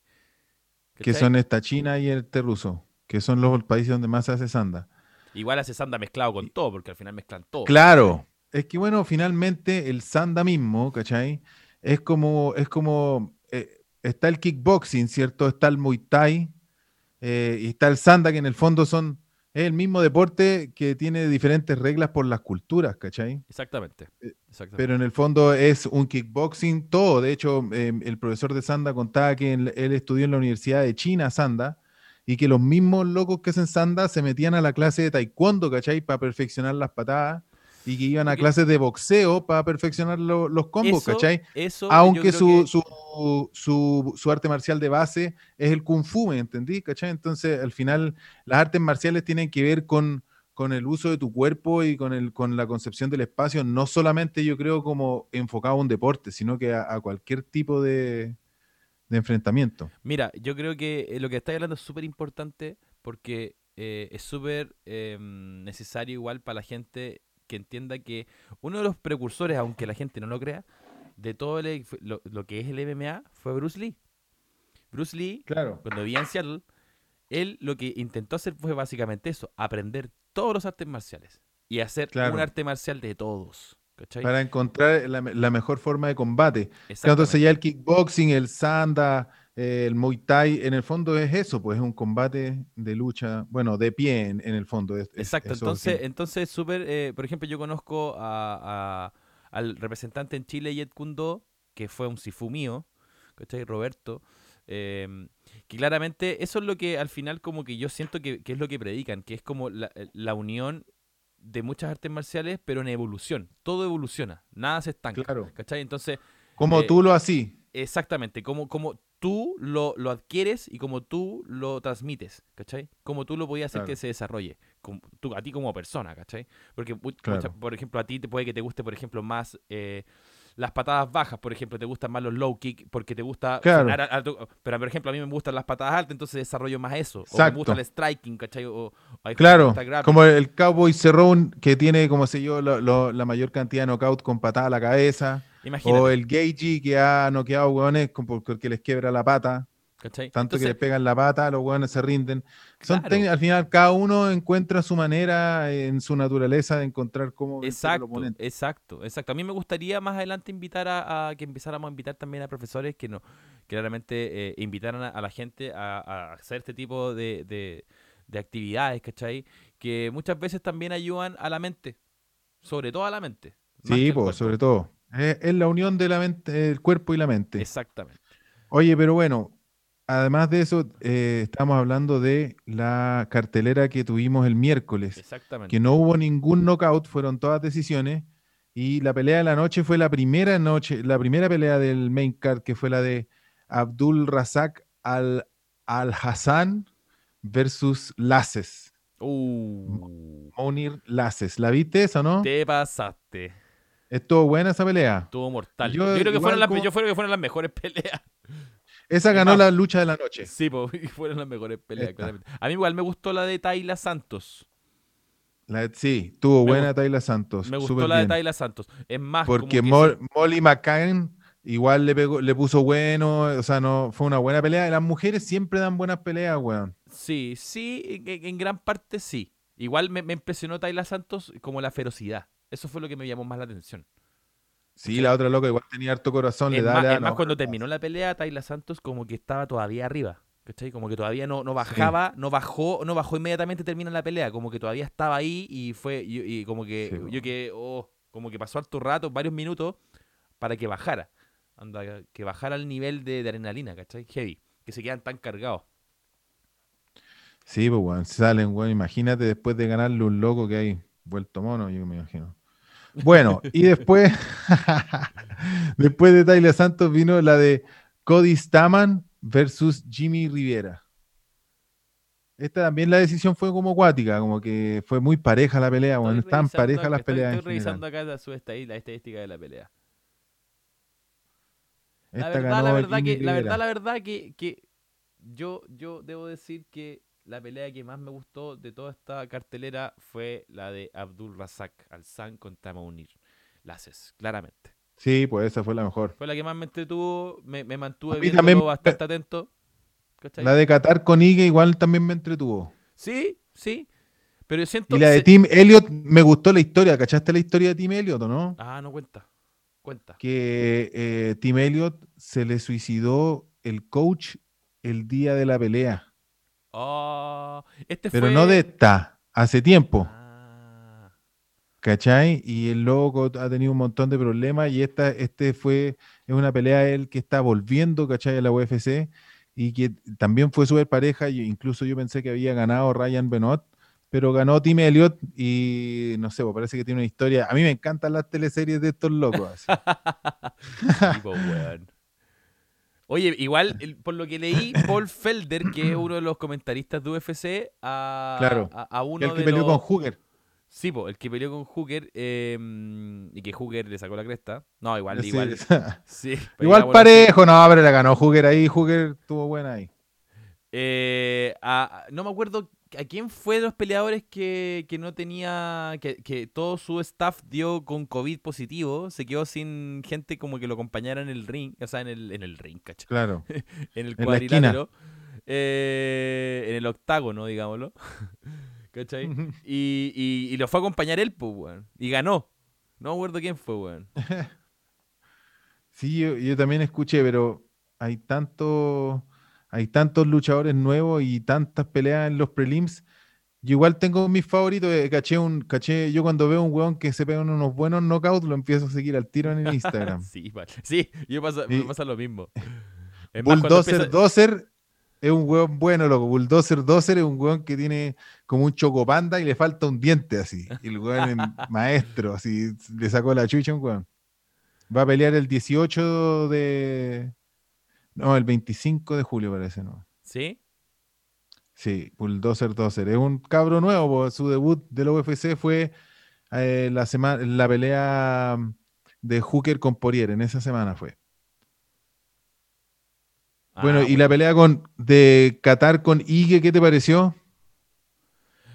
Que son esta China y el ruso, que son los países donde más se hace sanda. Igual hace sanda mezclado con todo, porque al final mezclan todo. Claro. Es que bueno, finalmente el sanda mismo, ¿cachai? Es como, es como, eh, está el kickboxing, ¿cierto? Está el muay thai y está el sanda, que en el fondo son es el mismo deporte que tiene diferentes reglas por las culturas, ¿cachai? Eh, exactamente. Pero en el fondo es un kickboxing todo. De hecho, em, el profesor de Sanda contaba que él, estudió en la Universidad de China, Sanda, y que los mismos locos que hacen Sanda se metían a la clase de taekwondo, ¿cachai? Para perfeccionar las patadas y que iban a clases de boxeo para perfeccionar los combos, ¿cachai? Aunque su, su, arte marcial de base es el kung fu, ¿me entendí? ¿cachai? Entonces, al final, las artes marciales tienen que ver con, con el uso de tu cuerpo y con, el, con la concepción del espacio, no solamente yo creo como enfocado a un deporte, sino que a, cualquier tipo de, enfrentamiento. Mira, yo creo que eh, lo que estás hablando es súper importante porque eh, es súper em, necesario igual para la gente que entienda que uno de los precursores, aunque la gente no lo crea, de todo lo, que es el MMA fue Bruce Lee. Bruce Lee, claro. cuando vivía en Seattle, él lo que intentó hacer fue básicamente eso, aprender todos los artes marciales y hacer un arte marcial de todos. Para encontrar la, mejor forma de combate. Entonces ya el kickboxing, el sanda, el Muay Thai, en el fondo es eso, pues es un combate de lucha, bueno, de pie en, el fondo. Exacto, entonces, entonces súper, eh, por ejemplo, yo conozco a, al representante en Chile, Yet Kundo, que fue un sifu mío, ¿cachai? Roberto, em, que claramente eso es lo que al final como que yo siento que, es lo que predican, que es como la, la, unión de muchas artes marciales, pero en evolución. Todo evoluciona, nada se estanca. Claro. ¿Cachai? Entonces... Como eh, tú lo así. Exactamente, como, como tú lo, lo, adquieres y como tú lo transmites, ¿cachai? Como tú lo podías hacer que se desarrolle, tú, a ti como persona, ¿cachai? Porque, por ejemplo, a ti te puede que te guste, por ejemplo, más eh, las patadas bajas, por ejemplo, te gustan más los low kick porque te gusta pero por ejemplo a mí me gustan las patadas altas, entonces desarrollo más eso, o me gusta el striking, ¿cachai? O, claro, como el Cowboy Cerrone que tiene, como sé yo, la mayor cantidad de knockout con patada a la cabeza. O el Gagey que ha noqueado hueones porque les quiebra la pata. Tanto que les pegan la pata, los hueones se rinden. Son al final, cada uno encuentra su manera en su naturaleza de encontrar cómo. Exacto, exacto, exacto. A mí me gustaría más adelante invitar a, que empezáramos a invitar también a profesores que no claramente eh, invitaran a, la gente a, hacer este tipo de, de, actividades, ¿cachai? Que muchas veces también ayudan a la mente, sobre todo a la mente. Sí, pues, sobre todo. Es, la unión de la mente, el cuerpo y la mente. Exactamente. Oye, pero bueno, además de eso, eh, estamos hablando de la cartelera que tuvimos el miércoles. Exactamente. Que no hubo ningún knockout, fueron todas decisiones. Y la pelea de la noche fue la primera noche, la primera pelea del main card, que fue la de Abdul Razak al, al Hassan versus Laces. Uh. Monir Laces. ¿La viste esa, no? Te pasaste. Estuvo buena esa pelea. Estuvo mortal. Yo, creo que fueron las, yo creo que fueron las mejores peleas. Esa ganó la lucha de la noche. Sí, fueron las mejores peleas, claramente. A mí igual me gustó la de Tayla Santos. sí, tuvo buena Tayla Santos. Me gustó la de Tayla Santos. Es más, porque Molly McCann igual le pegó, le puso bueno, o sea, no fue una buena pelea. Las mujeres siempre dan buenas peleas, weón. Sí, sí, en, gran parte sí. Igual me, impresionó Tayla Santos como la ferocidad. Eso fue lo que me llamó más la atención. Sí, la otra loca igual tenía harto corazón. le más, además, cuando terminó la pelea, Tayla Santos como que estaba todavía arriba. ¿Cachai? Como que todavía no, no bajaba, no bajó, no bajó inmediatamente termina la pelea. Como que todavía estaba ahí y fue, y, como que yo que, oh, como que pasó harto rato, varios minutos, para que bajara. Anda, que bajara el nivel de, adrenalina, ¿cachai? Heavy. Que se quedan tan cargados. Sí, pues, weón, salen, weón. Imagínate después de ganarle un loco que hay vuelto mono, yo me imagino. Bueno, y después, después de Tyler Santos vino la de Cody Staman versus Jimmy Rivera. Esta también la decisión fue como acuática, como que fue muy pareja la pelea, bueno, estaban parejas las peleas. Estoy revisando acá la, la estadística de la pelea. la verdad, la verdad, que, la verdad, la verdad que, que yo, yo debo decir que la pelea que más me gustó de toda esta cartelera fue la de Abdul Razak Al-San contra Maunir. Laces, claramente. Sí, pues esa fue la mejor. Fue la que más me entretuvo, me, me mantuve viendo bastante atento. La de Qatar con Ige igual también me entretuvo. Sí, sí. Pero yo siento Y la de Tim Elliot, me gustó la historia. ¿Cachaste la historia de Tim Elliot o no? Ah, no cuenta. Cuenta. Que eh, Tim Elliot se le suicidó el coach el día de la pelea. Oh, este Pero no de esta, hace tiempo. Ah. ¿Cachai? Y el loco ha tenido un montón de problemas y esta este fue, es una pelea él que está volviendo, ¿cachai? A la UFC y que también fue súper pareja, y incluso yo pensé que había ganado Ryan Benot, pero ganó Tim Elliott y no sé, pues parece que tiene una historia. A mí me encantan las teleseries de estos locos. Oye, igual, por lo que leí, Paul Felder, que es uno de los comentaristas de UFC, a, claro, a, uno el que peleó con Hooker. Sí, el que peleó con Hooker em, y que Hooker le sacó la cresta. No, igual, igual. Sí, igual parejo, no, pero le ganó Hooker ahí. Hooker tuvo buena ahí. Eh, no me acuerdo ¿A quién fue de los peleadores que, no tenía, que, todo su staff dio con COVID positivo? Se quedó sin gente como que lo acompañara en el ring, o sea, en el, en el ring, ¿cachai? Claro. en el cuadrilátero. Eh, en el octágono, digámoslo. ¿Cachai? y, y, lo fue a acompañar él, pues, weón. Y ganó. No me acuerdo quién fue, weón. sí, yo, yo también escuché, pero hay tanto hay tantos luchadores nuevos y tantas peleas en los prelims. Yo igual tengo mis favoritos. Eh, caché un, caché, yo cuando veo un weón que se pega unos buenos knockouts, lo empiezo a seguir al tiro en el Instagram. sí, sí, yo pasa, me pasa lo mismo. Bulldozer Dozer es un weón bueno, loco. Bulldozer Dozer es un weón que tiene como un chocopanda y le falta un diente así. Y el weón es maestro, así le sacó la chucha a un weón. Va a pelear el 18 de, no, el 25 de julio parece, ¿no? ¿Sí? Sí, Bulldozer Dozer. Es un cabro nuevo, su debut de la UFC fue eh, la, semana, la pelea de Hooker con Porier, en esa semana fue. Ah, bueno, y la pelea con, de Qatar con Ige, ¿qué te pareció?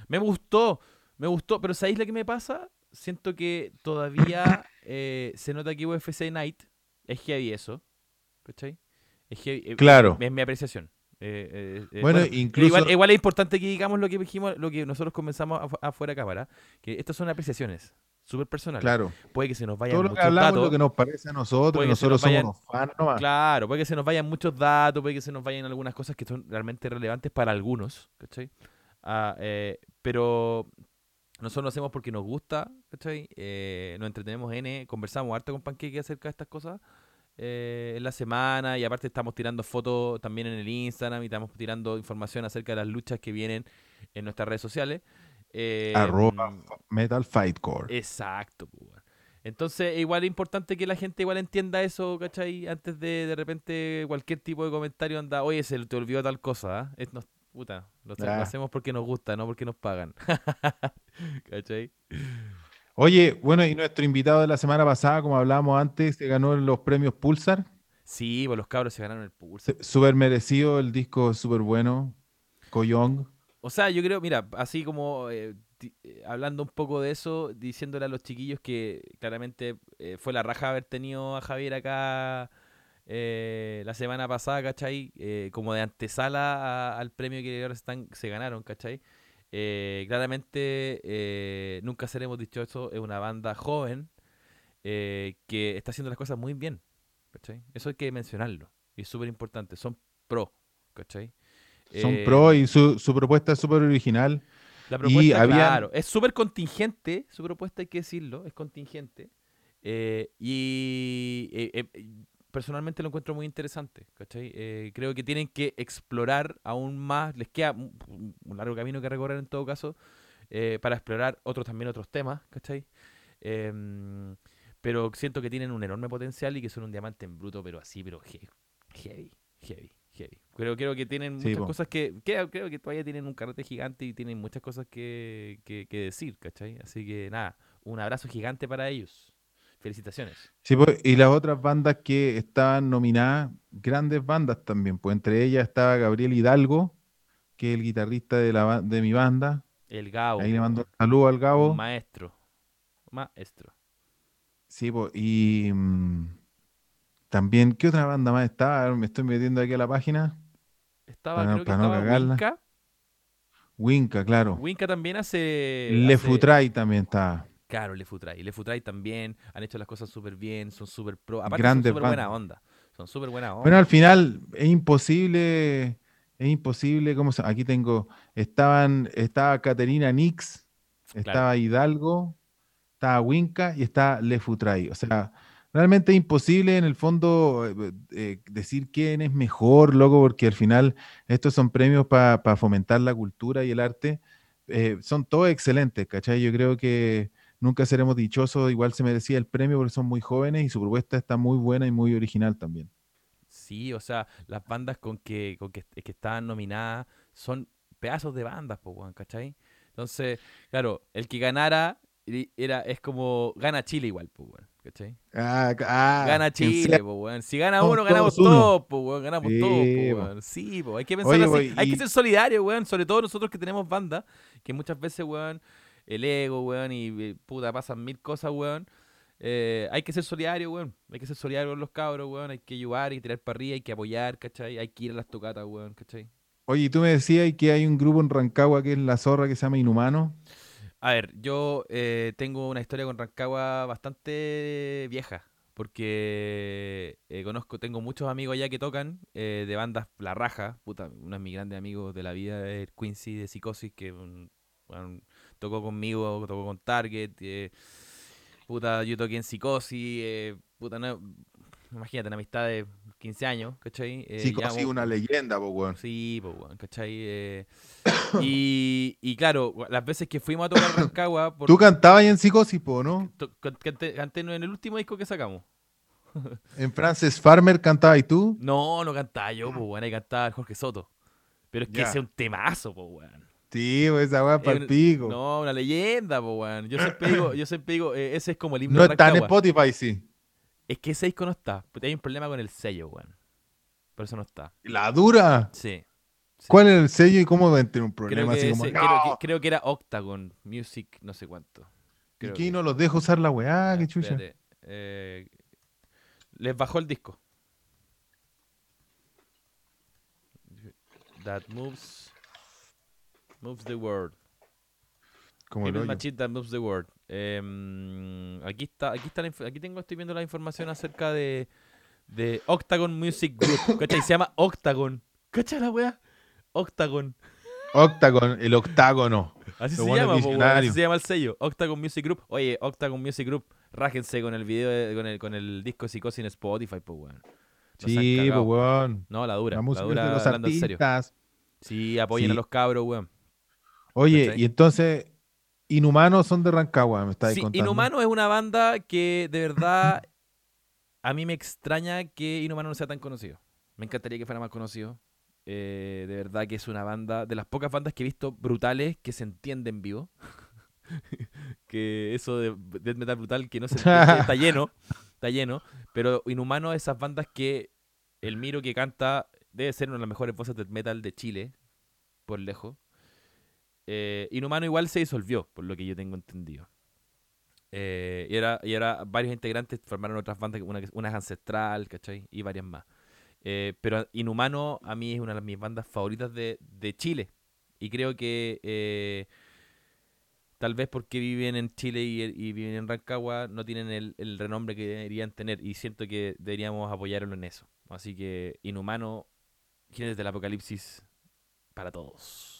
Me gustó, me gustó, pero ¿sabéis lo que me pasa? Siento que todavía eh, se nota que UFC Night es que hay eso, ¿cachai? Eh, claro. Es, mi apreciación. Eh, eh, bueno, incluso... igual, es importante que digamos lo que dijimos, lo que nosotros comenzamos afuera de cámara, que estas son apreciaciones súper personales. Claro. Puede que se nos vayan Todo lo que hablamos lo que nos parece a nosotros, nosotros somos fans Claro, puede que se nos vayan muchos datos, puede que se nos vayan algunas cosas que son realmente relevantes para algunos, ¿cachai? Ah, pero nosotros lo hacemos porque nos gusta, ¿cachai? nos entretenemos N, conversamos harto con Panqueque acerca de estas cosas eh, en la semana y aparte estamos tirando fotos también en el Instagram y estamos tirando información acerca de las luchas que vienen en nuestras redes sociales. Eh, Arroba mm, Metal Fight Core. Exacto. Pues, Entonces, igual es importante que la gente igual entienda eso, ¿cachai? Antes de de repente cualquier tipo de comentario anda, oye, se te olvidó tal cosa, ¿ah? Es, puta, lo, hacemos porque nos gusta, no porque nos pagan. ¿Cachai? Oye, bueno, y nuestro invitado de la semana pasada, como hablábamos antes, se ganó los premios Pulsar. Sí, pues los cabros se ganaron el pulso. Súper merecido el disco, súper bueno. Coyong. O sea, yo creo, mira, así como eh, eh, hablando un poco de eso, diciéndole a los chiquillos que claramente eh, fue la raja haber tenido a Javier acá la semana pasada, ¿cachai? como de antesala al premio que ahora están, se ganaron, ¿cachai? Claramente Nunca Seremos Dichosos es una banda joven que está haciendo las cosas muy bien, ¿cachai? Eso hay que mencionarlo y es súper importante, son pro, ¿cachai? Son pro y su, su propuesta es súper original. La propuesta, claro, es súper contingente, su propuesta hay que decirlo, es contingente. Eh, y eh, eh, personalmente lo encuentro muy interesante, ¿cachai? creo que tienen que explorar aún más, les queda un, largo camino que recorrer en todo caso, para explorar otros también otros temas, ¿cachai? Em, pero siento que tienen un enorme potencial y que son un diamante en bruto, pero así, pero heavy, heavy. Creo, creo que tienen muchas cosas que, Creo que todavía tienen un carrete gigante y tienen muchas cosas que, que, decir, ¿cachai? Así que nada, un abrazo gigante para ellos. Felicitaciones. Sí, pues, y las otras bandas que estaban nominadas, grandes bandas también, pues entre ellas estaba Gabriel Hidalgo, que es el guitarrista de, la, de mi banda. El Gabo. Ahí le mando un saludo al Gabo. Maestro. Maestro. Sí, pues, y. Mm, también, ¿qué otra banda más estaba? Me estoy metiendo aquí a la página. Estaba, creo que estaba Winca. Winca, claro. Winca también hace... Le Futray también está. Claro, Le Futray. Le Futray también han hecho las cosas súper bien, son súper pro. Aparte son súper buena onda. Son súper buena onda. Bueno, al final es imposible, es imposible, ¿cómo se Aquí tengo, estaban, estaba Caterina Nix, estaba Hidalgo, estaba Winca y está Le Futray. O sea, Realmente es imposible en el fondo eh, eh, decir quién es mejor, loco, porque al final estos son premios para fomentar la cultura y el arte. Eh, son todos excelentes, ¿cachai? Yo creo que nunca seremos dichosos, igual se merecía el premio porque son muy jóvenes y su propuesta está muy buena y muy original también. Sí, o sea, las bandas con que, con que, que están nominadas son pedazos de bandas, pues, ¿cachai? Entonces, claro, el que ganara era, es como gana Chile igual, pues, ¿Cachai? Ah, ah, Gana Chile, po, weón. Si gana uno, ganamos todos, po, weón. Ganamos todos, po, weón. Sí, po. Hay que pensar así. Hay que ser solidario, weón. Sobre todo nosotros que tenemos banda, que muchas veces, weón, el ego, weón, y puta, pasan mil cosas, weón. Eh, hay que ser solidario, weón. Hay que ser solidario con los cabros, weón. Hay que ayudar y tirar para arriba, hay que apoyar, ¿cachai? Hay que ir a las tocatas, weón, ¿cachai? Oye, tú me decías que hay un grupo en Rancagua que es La Zorra que se llama Inhumano. A ver, yo eh, tengo una historia con Rancagua bastante vieja, porque eh, conozco, tengo muchos amigos allá que tocan eh, de bandas La Raja, puta, uno de mis grandes amigos de la vida es Quincy de Psicosis, que tocó conmigo, tocó con Target, puta, yo toqué en Psicosis, puta, no, imagínate, una amistad de 15 años, ¿cachai? Eh, sí, una leyenda, po, weón. Sí, po, weón, ¿cachai? Eh, y, y, claro, las veces que fuimos a tocar Rancagua... Tú cantabas en Psicosis, po, ¿no? Canté, en el último disco que sacamos. ¿En Frances Farmer cantabas y tú? No, no cantaba yo, po, weón, ahí cantaba Jorge Soto. Pero es que ese es un temazo, po, weón. Sí, esa weá para el pico. No, una leyenda, po, weón. Yo siempre digo, yo siempre digo, eh, ese es como el himno No está en Spotify, sí. Es que ese disco no está. Porque hay un problema con el sello, weón. Por eso no está. ¿La dura? Sí. ¿Cuál es el sello y cómo ven tener un problema creo que, así como, creo, que, era Octagon Music, no sé cuánto. ¿Y quién no los deja usar la weá? ¿Qué chucha? Eh, les bajó el disco. That moves moves the world. Como el Machine that moves the world. Em, aquí está, aquí está, aquí tengo, estoy viendo la información acerca de, de Octagon Music Group. ¿Cachai? Se llama Octagon. ¿Cachai la weá? Octagon. Octagon, el octágono. Así se llama, así se llama el sello. Octagon Music Group. Oye, Octagon Music Group, rájense con el video, con el, con el disco Psicosis en Spotify, pues weón. sí, pues weón. No, la dura. La música la dura, de los artistas. Sí, apoyen a los cabros, weón. Oye, y entonces, Inhumanos son de Rancagua, me está sí, contando. Inhumanos es una banda que de verdad a mí me extraña que Inhumanos no sea tan conocido. Me encantaría que fuera más conocido. Eh, de verdad que es una banda, de las pocas bandas que he visto brutales que se entienden vivo. que eso de death metal brutal que no se entiende, está lleno, está lleno. Pero Inhumano esas bandas que El Miro que canta debe ser una de las mejores voces del metal de Chile, por lejos. Eh, Inhumano igual se disolvió, por lo que yo tengo entendido. Eh, y, era, y era varios integrantes formaron otras bandas, una, una es Ancestral, ¿cachai? Y varias más. Eh, pero Inhumano a mí es una de mis bandas favoritas de, de Chile. Y creo que eh, tal vez porque viven en Chile y, viven en Rancagua no tienen el, el renombre que deberían tener. Y siento que deberíamos apoyarlo en eso. Así que Inhumano, Jinetes del Apocalipsis, para todos.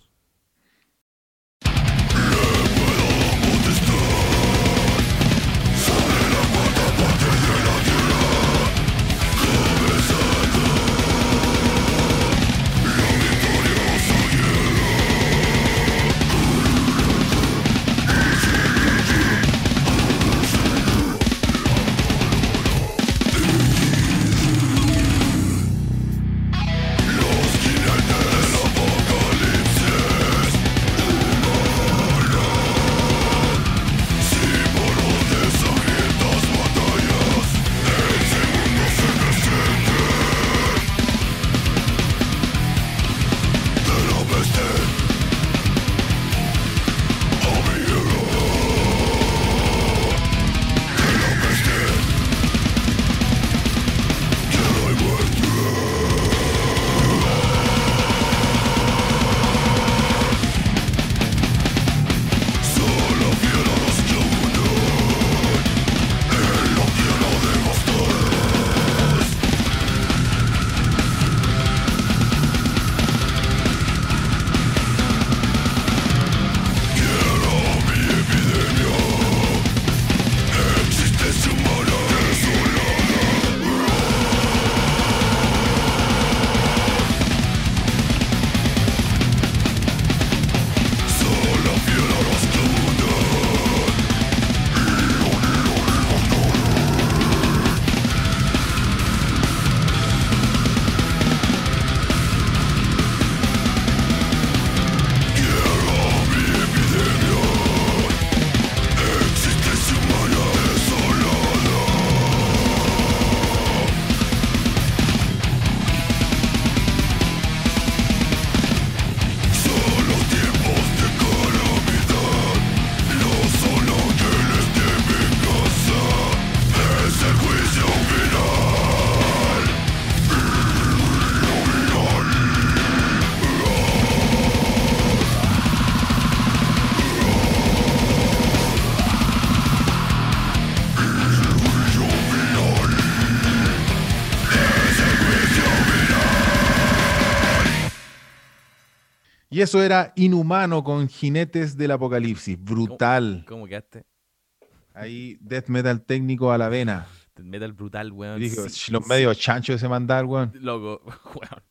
Eso era Inhumano con Jinetes del Apocalipsis. Brutal. ¿Cómo quedaste? Ahí, death metal técnico a la vena. Metal brutal, weón. Y dije, Sí, "Sh, los sí, medios chanchos ese mandar, weón. Loco, weón.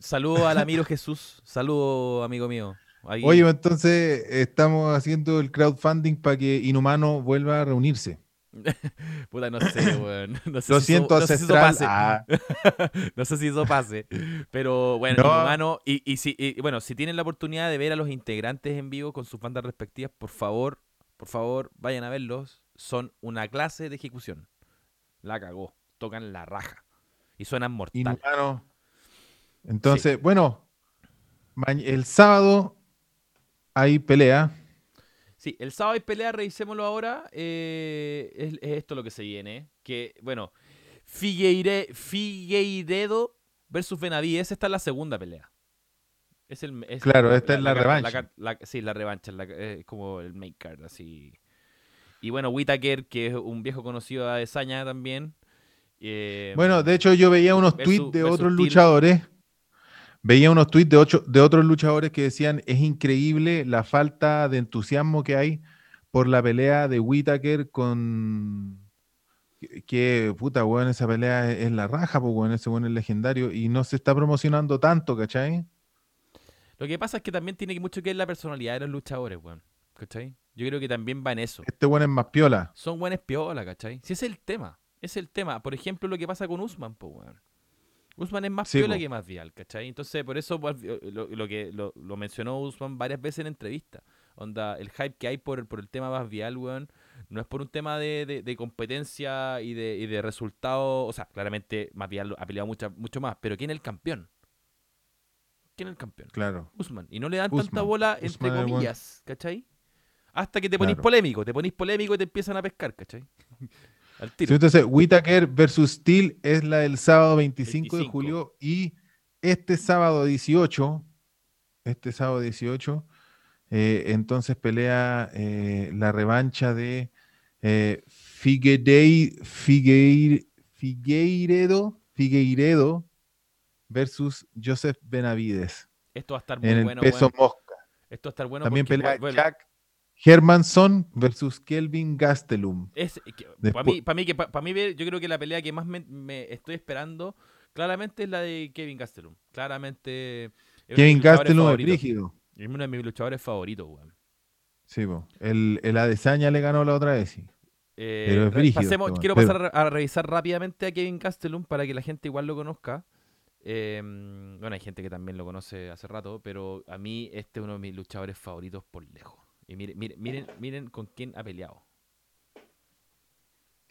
Saludo al Amiro Jesús. Saludo, amigo mío. Ahí- Oye, entonces estamos haciendo el crowdfunding para que Inhumano vuelva a reunirse. Puta, no sé, weón. No sé Lo si eso- siento, no sé si eso pase. Ah, No sé si eso pase. Pero bueno, No. Inhumano, y, y si, y, bueno, si tienen la oportunidad de ver a los integrantes en vivo con sus bandas respectivas, por favor, por favor, vayan a verlos. Son una clase de ejecución. La cagó. Tocan la raja. Y suenan mortal. Inhumano. Entonces, bueno, el sábado hay pelea. Sí, el sábado hay pelea, revisémoslo ahora. eh, es, es esto lo que se viene. Que, bueno, Figueire, Figueiredo versus Benavides. Esta es la segunda pelea. Es el, es Claro, esta es la car- revancha. la- sí, la revancha. la- es como el main card, así. Y bueno, Whitaker, que es un viejo conocido de Adesaña también. eh, Bueno, de hecho yo veía unos versus- tweets de otros luchadores. Veía unos tweets de, ocho- de otros luchadores que decían, es increíble la falta de entusiasmo que hay por la pelea de Whitaker con... Que, que, puta, weón, esa pelea es, es la raja, pues, weón, ese weón es legendario y no se está promocionando tanto, ¿cachai? Lo que pasa es que también tiene mucho que ver la personalidad de los luchadores, weón. ¿Cachai? Yo creo que también va en eso. Este weón es más piola. son buenas piola, ¿cachai? Si ese es el tema, ese es el tema. Por ejemplo, lo que pasa con Usman, pues, weón. Usman es más Sí, piola po. que más vial, ¿cachai? Entonces, por eso pues, lo, lo que lo, lo mencionó Usman varias veces en entrevistas. Onda, el hype que hay por, por el tema más vial, weón, no es por un tema de, de- de competencia y de, y de resultado. O sea, claramente Matías lo- ha peleado mucha- mucho más, pero ¿quién es el campeón? ¿Quién es el campeón? Claro. Usman. Y no le dan tanta bola, entre Usman comillas, ¿cachai? Hasta que te ponís Claro. polémico, te ponís polémico y te empiezan a pescar, ¿cachai? Sí, entonces, Whitaker versus Steel es la del sábado 25, de 25. julio y este sábado 18, este sábado 18, eh, entonces pelea eh, la revancha de eh, Figueir- Figueiredo, Figueiredo versus Joseph Benavides Esto va a estar muy en el bueno, peso mosca. Esto va a estar bueno También pelea vuelve- Jack Hermanson versus Kelvin Gastelum. Para mí, para mí, que, yo creo que la pelea que más me, me estoy esperando claramente es la de Kevin Gastelum. Claramente. Kevin Gastelum es brígido. Es uno de mis luchadores favoritos, weón. Sí, po. el, el Adesanya le ganó la otra vez, sí. Eh, Pero es brígido pasemos- este quiero pasar a revisar rápidamente a Kevin Gastelum para que la gente igual lo conozca. Eh, bueno, hay gente que también lo conoce hace rato, pero a mí este es uno de mis luchadores favoritos por lejos. Y miren, miren, miren, miren con quién ha peleado.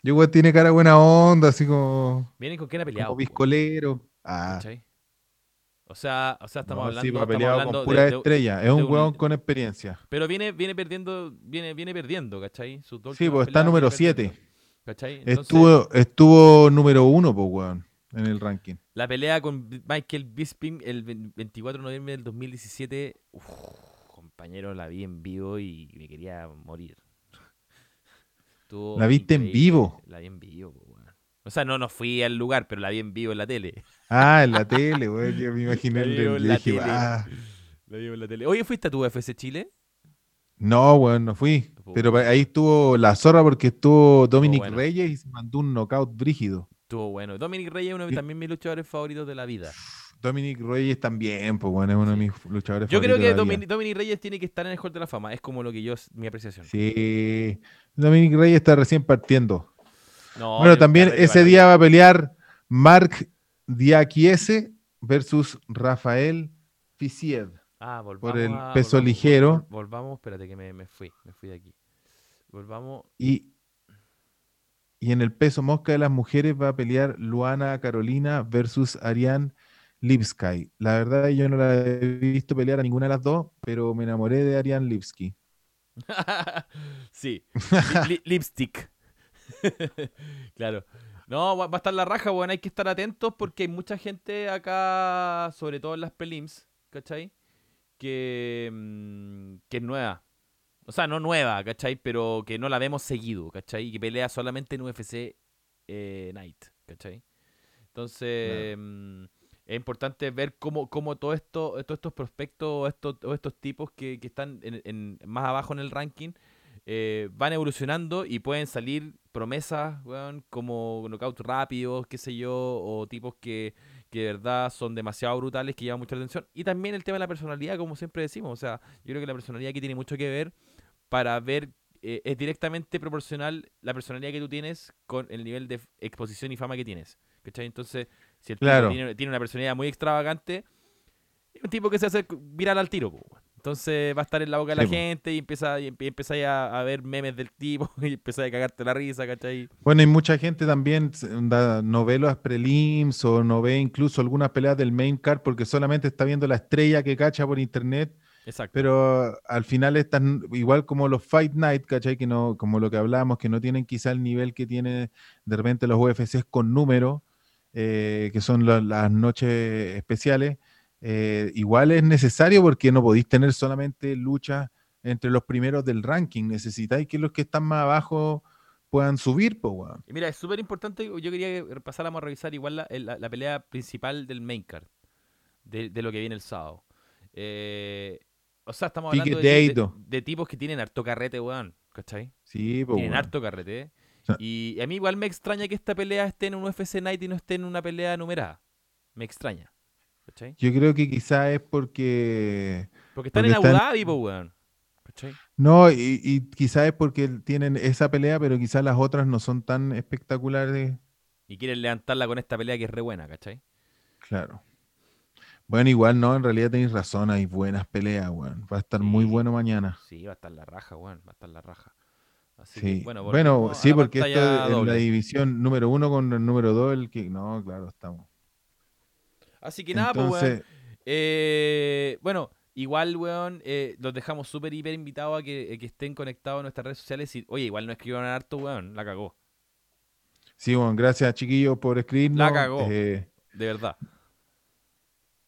Yo, weón, tiene cara buena onda, así como, Miren con quién ha peleado. como piscolero. Ah, ¿cachai? O sea, o sea, estamos no, hablando, sí, pues, estamos peleado hablando con pura de- estrella. Es de un un- weón con experiencia. Pero viene, viene perdiendo, viene, viene perdiendo, ¿cachai? Sus dos Sí, pues está número viene 7. perdiendo, ¿Cachai? Entonces, Estuvo, estuvo número uno, pues, weón, en el ranking. la pelea con Michael Bisping el 24 de noviembre del 2017, uf, compañero, la vi en vivo y me quería morir. Estuvo ¿La viste en vivo? La vi en vivo, weón. O sea, no, no fui al lugar, pero la vi en vivo en la tele. Ah, en la tele, weón. Yo me imaginé La el, en la dije, tele. ah. La vi en la tele. Oye, ¿fuiste a tu UFC Chile? No, weón, no fui. Pero ahí estuvo la zorra porque estuvo Dominic bueno. Reyes y se mandó un knockout brígido. Estuvo bueno. Dominic Reyes es uno de también mis luchadores favoritos de la vida. Dominic Reyes también, pues, bueno, es uno de mis luchadores Yo creo que. Dominic, Dominic Reyes tiene que estar en el Hall de la Fama. Es como lo que yo, mi apreciación. Sí. Dominic Reyes está recién partiendo. No, bueno, el también ese día va a pelear Mark Diakiese versus Rafael Fisiev. Ah, volvamos el a- peso volvamos- ligero. vol- Volvamos, espérate que me, me fui, me fui de aquí. Volvamos. Y, y en el peso mosca de las mujeres va a pelear Luana Carolina versus Ariane Lipsky. La verdad, yo no la he visto pelear a ninguna de las dos, pero me enamoré de Ariane Lipsky. sí, li- li- lipstick. claro. No, va va a estar la raja, bueno, hay que estar atentos porque hay mucha gente acá, sobre todo en las prelims, ¿cachai? Que, mm, que es nueva. O sea, no nueva, ¿cachai? Pero que no la vemos seguido, ¿cachai? Y que pelea solamente en UFC eh, Night, ¿cachai? Entonces, mm, es importante ver cómo, cómo todo esto, todos estos prospectos estos, o estos tipos que, que están en- en- más abajo en el ranking eh, van evolucionando y pueden salir promesas, weón, como knockouts rápidos, qué sé yo, o tipos que, que de verdad son demasiado brutales, que llaman mucha atención. Y también el tema de la personalidad, como siempre decimos. O sea, yo creo que la personalidad aquí tiene mucho que ver para ver, eh, es directamente proporcional la personalidad que tú tienes con el nivel de exposición y fama que tienes. ¿Cachai? Entonces, si el tipo Claro. tiene, tiene una personalidad muy extravagante, es un tipo que se hace viral al tiro, po. Entonces va a estar en la boca de la Sí, gente y empieza y empie- empezáis a, a ver memes del tipo y empezáis a cagarte la risa, ¿cachai? Bueno, y mucha gente también da- no ve las prelims o no ve incluso algunas peleas del main card porque solamente está viendo la estrella que cacha por internet, Exacto. pero al final están igual como los Fight Night, ¿cachai? Que no, como lo que hablábamos, que no tienen quizá el nivel que tiene de repente los UFCs con número, eh, que son la- las noches especiales. eh, igual es necesario porque no podéis tener solamente luchas entre los primeros del ranking, necesitáis que los que están más abajo puedan subir, pues. Y mira, es súper importante, yo quería que pasáramos a revisar igual la, la- la pelea principal del main card, de, de lo que viene el sábado. Eh, o sea, estamos hablando de, de- de tipos que tienen harto carrete, weón, ¿cachai? Sí, pues, tienen harto carrete. Y a mí igual me extraña que esta pelea esté en un UFC Night y no esté en una pelea numerada. Me extraña. ¿Cachai? Yo creo que quizá es porque... Porque están Porque en Abu están- Dhabi, po, weón. ¿Cachai? No, y, y quizá es porque tienen esa pelea, pero quizá las otras no son tan espectaculares. Y quieren levantarla con esta pelea que es re buena, ¿cachai? Claro. Bueno, igual no, en realidad tenéis razón, hay buenas peleas, weón. Va a estar muy bueno mañana. Sí, va a estar la raja, weón. Va a estar la raja. Así Sí, que, bueno, sí, porque esto es en la división número uno con el número dos, el que. No, claro, estamos. Así que nada, pues, weón. Eh, bueno, igual, weón, eh, los dejamos súper hiper invitados a que, eh, que estén conectados a nuestras redes sociales. Y, oye, igual no escriban harto, weón, la cagó. sí, bueno, gracias chiquillos por escribirnos. La cagó. Eh, De verdad.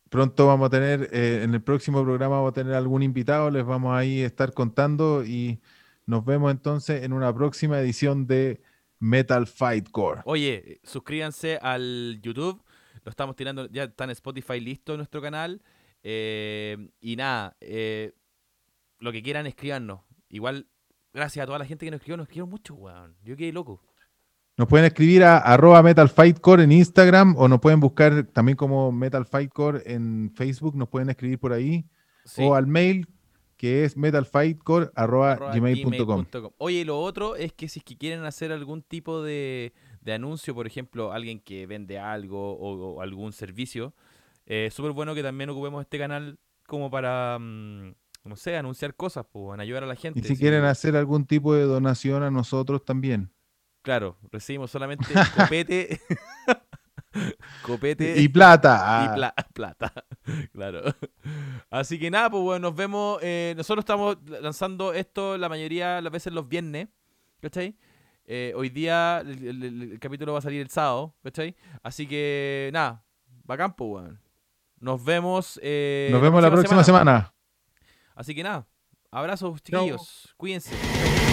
pronto vamos a tener, en el próximo programa vamos a tener algún invitado, les vamos ahí a estar contando y nos vemos entonces en una próxima edición de Metal Fight Core. Oye, eh, suscríbanse al YouTube. Lo estamos tirando, ya está en Spotify listo nuestro canal. Eh, y nada, eh, lo que quieran, escríbanos. Igual, gracias a toda la gente que nos escribió, nos escribió mucho, weón. Yo quedé loco. Nos pueden escribir a arroba Metal Fight Core en Instagram o nos pueden buscar también como Metal Fight Core en Facebook, nos pueden escribir por ahí Sí. o al mail que es metalfightcore arroba arroba gmail.com. gmail.com. Oye, y lo otro es que si es que quieren hacer algún tipo de, de anuncio, por ejemplo, alguien que vende algo o, o algún servicio, eh, es súper bueno que también ocupemos este canal como para, mm, no sé, anunciar cosas, pues, ayudar a la gente. Y si quieren hacer algún tipo de donación a nosotros también. Claro, recibimos solamente copete, copete Y plata. y ah, pla- plata. Claro. Así que nada, pues bueno, nos vemos. eh, nosotros estamos lanzando esto la mayoría de las veces los viernes. ¿Cachai? Eh, hoy día el, el- el- el capítulo va a salir el sábado. ¿Cachai? Así que nada, bacán, pues weón. Nos vemos. eh, Nos vemos la próxima semana. Así que nada, abrazos, chiquillos. Cuídense.